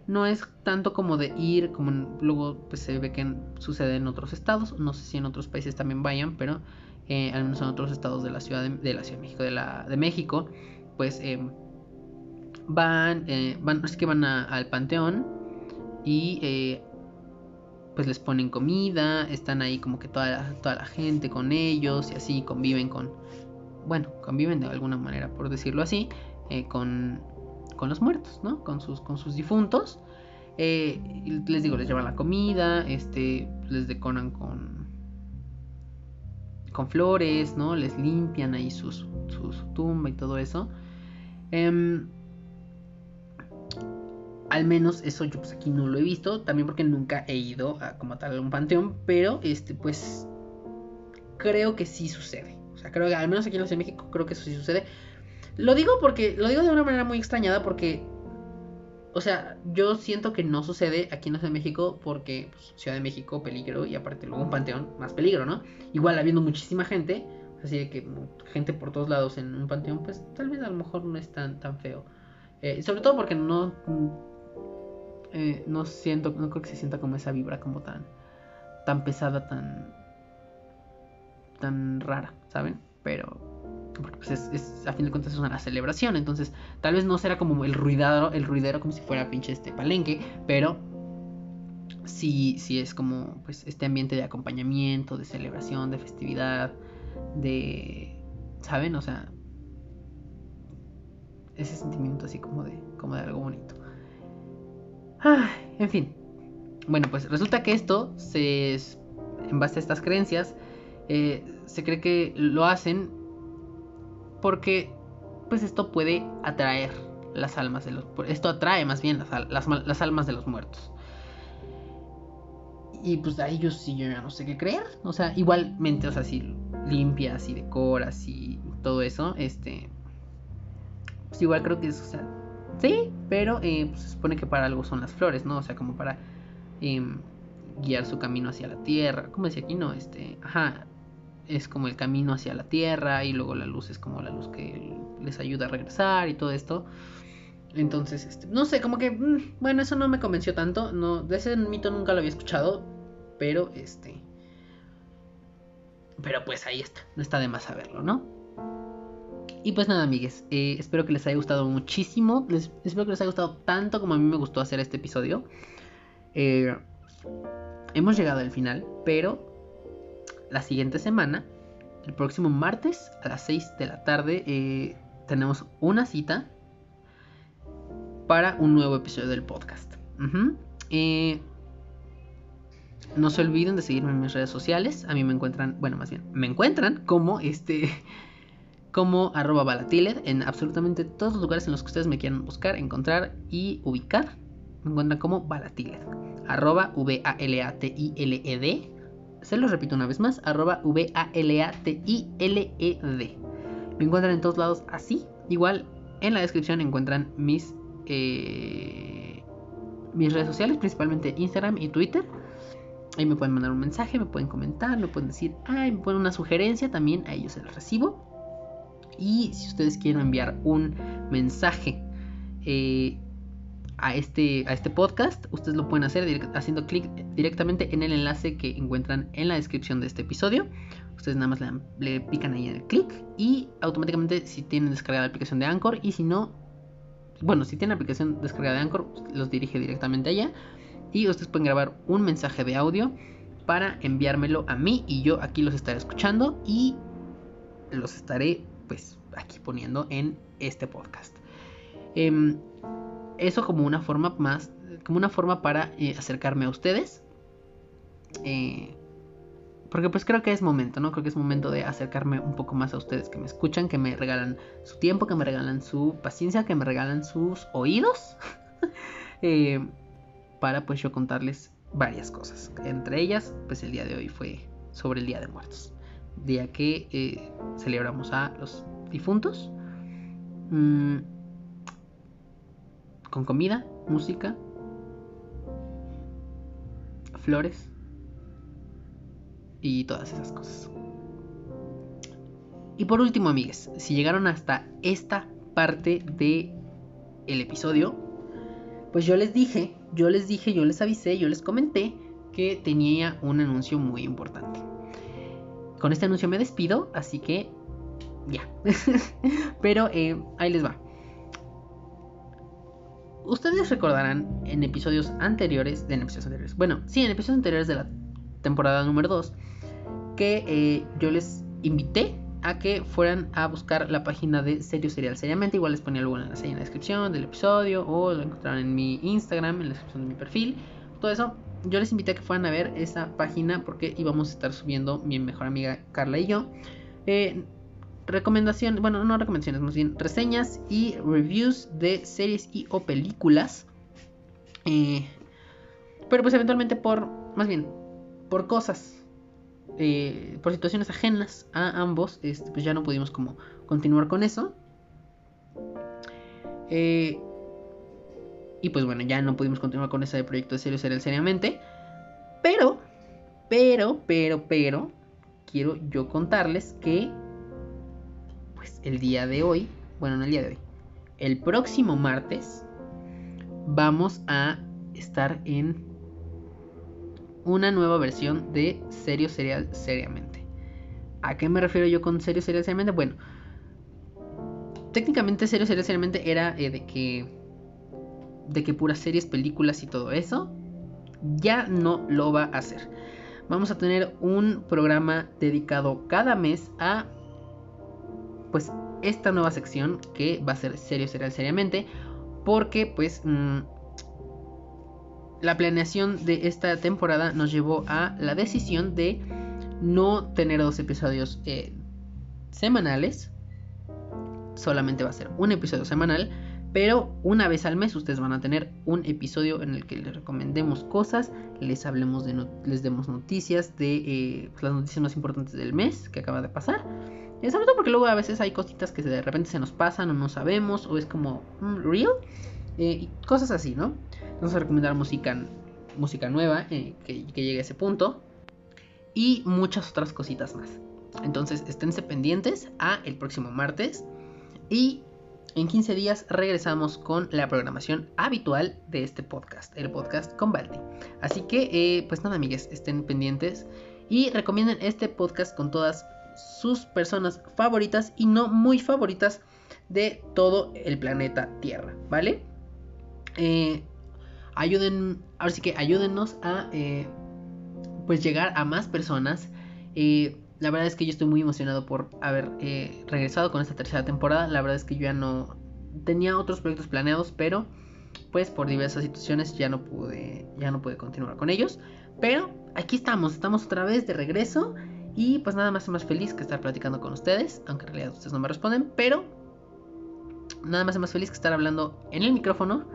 No es tanto como de ir, como luego pues, se ve que sucede en otros estados, no sé si en otros países también vayan, pero eh, al menos en otros estados de la Ciudad de, la Ciudad de México, de, la, de México, pues em, van, eh, van, es que van al panteón y eh, pues les ponen comida, están ahí como que toda la, toda la gente con ellos y así conviven con, bueno, conviven de alguna manera, por decirlo así, eh, con, con, los muertos, ¿no? Con sus, con sus difuntos. Eh, les digo, les llevan la comida, este, les decoran con, con flores, ¿no? Les limpian ahí su, tumba y todo eso. Em, al menos eso yo pues aquí no lo he visto, también porque nunca he ido a como tal a un panteón, pero este pues creo que sí sucede. O sea, creo que al menos aquí en la Ciudad de México creo que eso sí sucede. Lo digo porque lo digo de una manera muy extrañada porque o sea, yo siento que no sucede aquí en la Ciudad de México porque pues, Ciudad de México peligro y aparte luego un panteón más peligro, ¿no? Igual habiendo muchísima gente, así de que gente por todos lados en un panteón, pues tal vez a lo mejor no es tan tan feo. Eh, sobre todo porque no eh, no siento, no creo que se sienta como esa vibra como tan, tan pesada, tan, tan rara, ¿saben? Pero, pues es, a fin de cuentas es una celebración, entonces tal vez no será como el ruidero, el ruidero como si fuera pinche este palenque, pero sí, sí es como pues este ambiente de acompañamiento, de celebración, de festividad, de, ¿saben? O sea, ese sentimiento así como de, como de algo bonito en fin. Bueno, pues resulta que esto, se, en base a estas creencias, eh, se cree que lo hacen porque pues esto puede atraer las almas de los... Esto atrae más bien las, almas de los muertos. Y pues a ellos sí yo ya no sé qué creer. O sea, igualmente, o sea, si limpias y decoras y todo eso, este... Pues igual creo que es, o sea, Sí, pero eh, pues, se supone que para algo son las flores, ¿no? O sea, como para em, guiar su camino hacia la tierra. Como decía aquí, no, este, ajá, es como el camino hacia la tierra y luego la luz es como la luz que les ayuda a regresar y todo esto. Entonces, este, no sé, como que, mm, bueno, eso no me convenció tanto. No, de ese mito nunca lo había escuchado, pero este, pero pues ahí está, no está de más saberlo, ¿no? Y pues nada, amigues, eh, espero que les haya gustado muchísimo. espero que les haya gustado tanto como a mí me gustó hacer este episodio. Eh, hemos llegado al final, pero la siguiente semana, el próximo martes a las 6 de la tarde, eh, tenemos una cita para un nuevo episodio del podcast. no se olviden de seguirme en mis redes sociales. A mí me encuentran, bueno, más bien, me encuentran como este como arroba balatiler en absolutamente todos los lugares en los que ustedes me quieran buscar, encontrar y ubicar. Me encuentran como balatiler. Arroba V-A-L-A-T-I-L-E-D. Se los repito una vez más. Arroba V-A-L-A-T-I-L-E-D. Me encuentran en todos lados así. Igual en la descripción encuentran mis, eh, mis redes sociales, principalmente Instagram y Twitter. Ahí me pueden mandar un mensaje, me pueden comentar, me pueden decir, ay, me ponen una sugerencia, también a ellos se los recibo. Y si ustedes quieren enviar un mensaje eh, a, este, a este podcast, ustedes lo pueden hacer haciendo clic directamente en el enlace que encuentran en la descripción de este episodio. Ustedes nada más le, pican ahí el clic y automáticamente si tienen descargada la aplicación de Anchor y si no, bueno, si tienen la aplicación descargada de Anchor, los dirige directamente allá y ustedes pueden grabar un mensaje de audio para enviármelo a mí y yo aquí los estaré escuchando y los estaré pues aquí poniendo en este podcast. Em, eso como una forma más, como una forma para eh, acercarme a ustedes. Eh, porque pues creo que es momento, ¿no? Creo que es momento de acercarme un poco más a ustedes que me escuchan, que me regalan su tiempo, que me regalan su paciencia, que me regalan sus oídos. *laughs* Eh, para pues yo contarles varias cosas. Entre ellas, pues el día de hoy fue sobre el Día de Muertos día que eh, celebramos a los difuntos. Mm, con comida, música, flores y todas esas cosas. Y por último, amigues, si llegaron hasta esta parte de el episodio, pues yo les dije, yo les dije, yo les avisé, yo les comenté que tenía un anuncio muy importante. Con este anuncio me despido, así que ya. *laughs* Pero eh, ahí les va. Ustedes recordarán en episodios anteriores, episodios anteriores, bueno, sí, en episodios anteriores de la temporada número 2, que eh, yo les invité a que fueran a buscar la página de Serio Serial Seriamente. Igual les ponía algo en la, en la descripción del episodio o lo encontrarán en mi Instagram, en la descripción de mi perfil. Todo eso, yo les invité a que fueran a ver esa página porque íbamos a estar subiendo mi mejor amiga Carla y yo. Eh, recomendaciones, bueno, no recomendaciones, más bien reseñas y reviews de series y o películas. Eh, pero pues eventualmente por, más bien, por cosas eh, por situaciones ajenas a ambos, este, pues ya no pudimos como continuar con eso. Eh, y pues bueno, ya no pudimos continuar con ese proyecto de serio serial seriamente. Pero, pero, pero, pero, quiero yo contarles que, pues el día de hoy, bueno, no el día de hoy, el próximo martes, vamos a estar en una nueva versión de Serio Serial Seriamente. ¿A qué me refiero yo con Serio Serial Seriamente? Bueno, técnicamente Serio Serial Seriamente era eh, de que de que puras series, películas y todo eso ya no lo va a hacer. Vamos a tener un programa dedicado cada mes a pues esta nueva sección que va a ser Serio Serial Seriamente porque pues mm, la planeación de esta temporada nos llevó a la decisión de no tener dos episodios eh, semanales. Solamente va a ser un episodio semanal. Pero una vez al mes ustedes van a tener un episodio en el que les recomendemos cosas, les hablemos de les demos noticias de eh, las noticias más importantes del mes que acaba de pasar. Sobre todo porque luego a veces hay cositas que de repente se nos pasan o no sabemos o es como mm, real eh, cosas así, ¿no? Vamos a recomendar música, música nueva eh, que, llegue a ese punto. Y muchas otras cositas más. Entonces esténse pendientes a el próximo martes. Y en 15 días regresamos con la programación habitual de este podcast, el podcast con Balti. Así que, eh, pues nada, amigues, estén pendientes y recomienden este podcast con todas sus personas favoritas y no muy favoritas de todo el planeta Tierra, ¿vale? Eh, ayuden, ahora sí que ayúdennos a eh, pues llegar a más personas. Eh, la verdad es que yo estoy muy emocionado por haber eh, regresado con esta tercera temporada. La verdad es que yo ya no tenía otros proyectos planeados, pero pues por diversas situaciones ya no pude ya no pude continuar con ellos. Pero aquí estamos, estamos otra vez de regreso y pues nada más más feliz que estar platicando con ustedes, aunque en realidad ustedes no me responden, pero nada más más feliz que estar hablando en el micrófono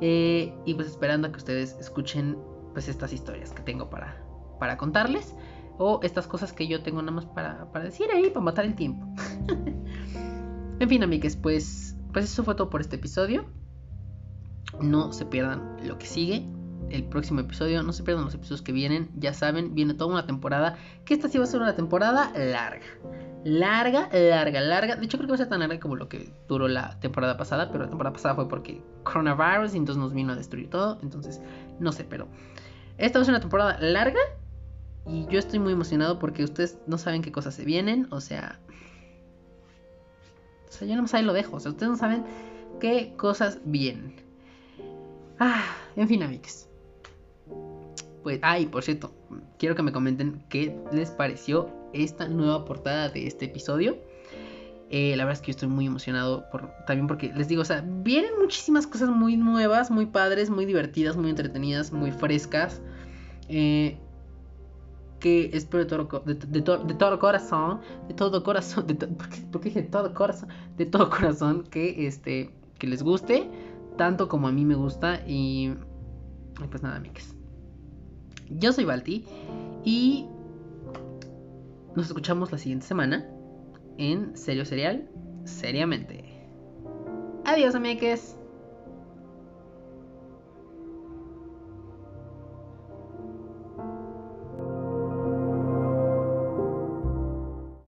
eh, y pues esperando a que ustedes escuchen pues estas historias que tengo para, para contarles. O estas cosas que yo tengo nada más para, para decir ahí, para matar el tiempo. *laughs* en fin, amigues, pues, pues eso fue todo por este episodio. No se pierdan lo que sigue. El próximo episodio, no se pierdan los episodios que vienen. Ya saben, viene toda una temporada. Que esta sí va a ser una temporada larga larga, larga, larga. De hecho, creo que va a ser tan larga como lo que duró la temporada pasada. Pero la temporada pasada fue porque coronavirus y entonces nos vino a destruir todo. Entonces, no sé, pero esta va a ser una temporada larga. Y yo estoy muy emocionado porque ustedes no saben qué cosas se vienen. O sea, o sea, yo no saben lo dejo. O sea, ustedes no saben qué cosas vienen. Ah, en fin, amigos. Pues, ay, por cierto, quiero que me comenten qué les pareció esta nueva portada de este episodio. Eh, la verdad es que yo estoy muy emocionado por, también porque les digo, o sea, vienen muchísimas cosas muy nuevas, muy padres, muy divertidas, muy entretenidas, muy frescas. Eh, que espero de todo, de, todo corazón, de todo corazón, de *laughs* ¿por, qué, dije todo corazón? De todo corazón que, este, que les guste, tanto como a mí me gusta. Y, pues nada, amigos. Yo soy Balti y nos escuchamos la siguiente semana en Serio Serial, seriamente. Adiós, amigues.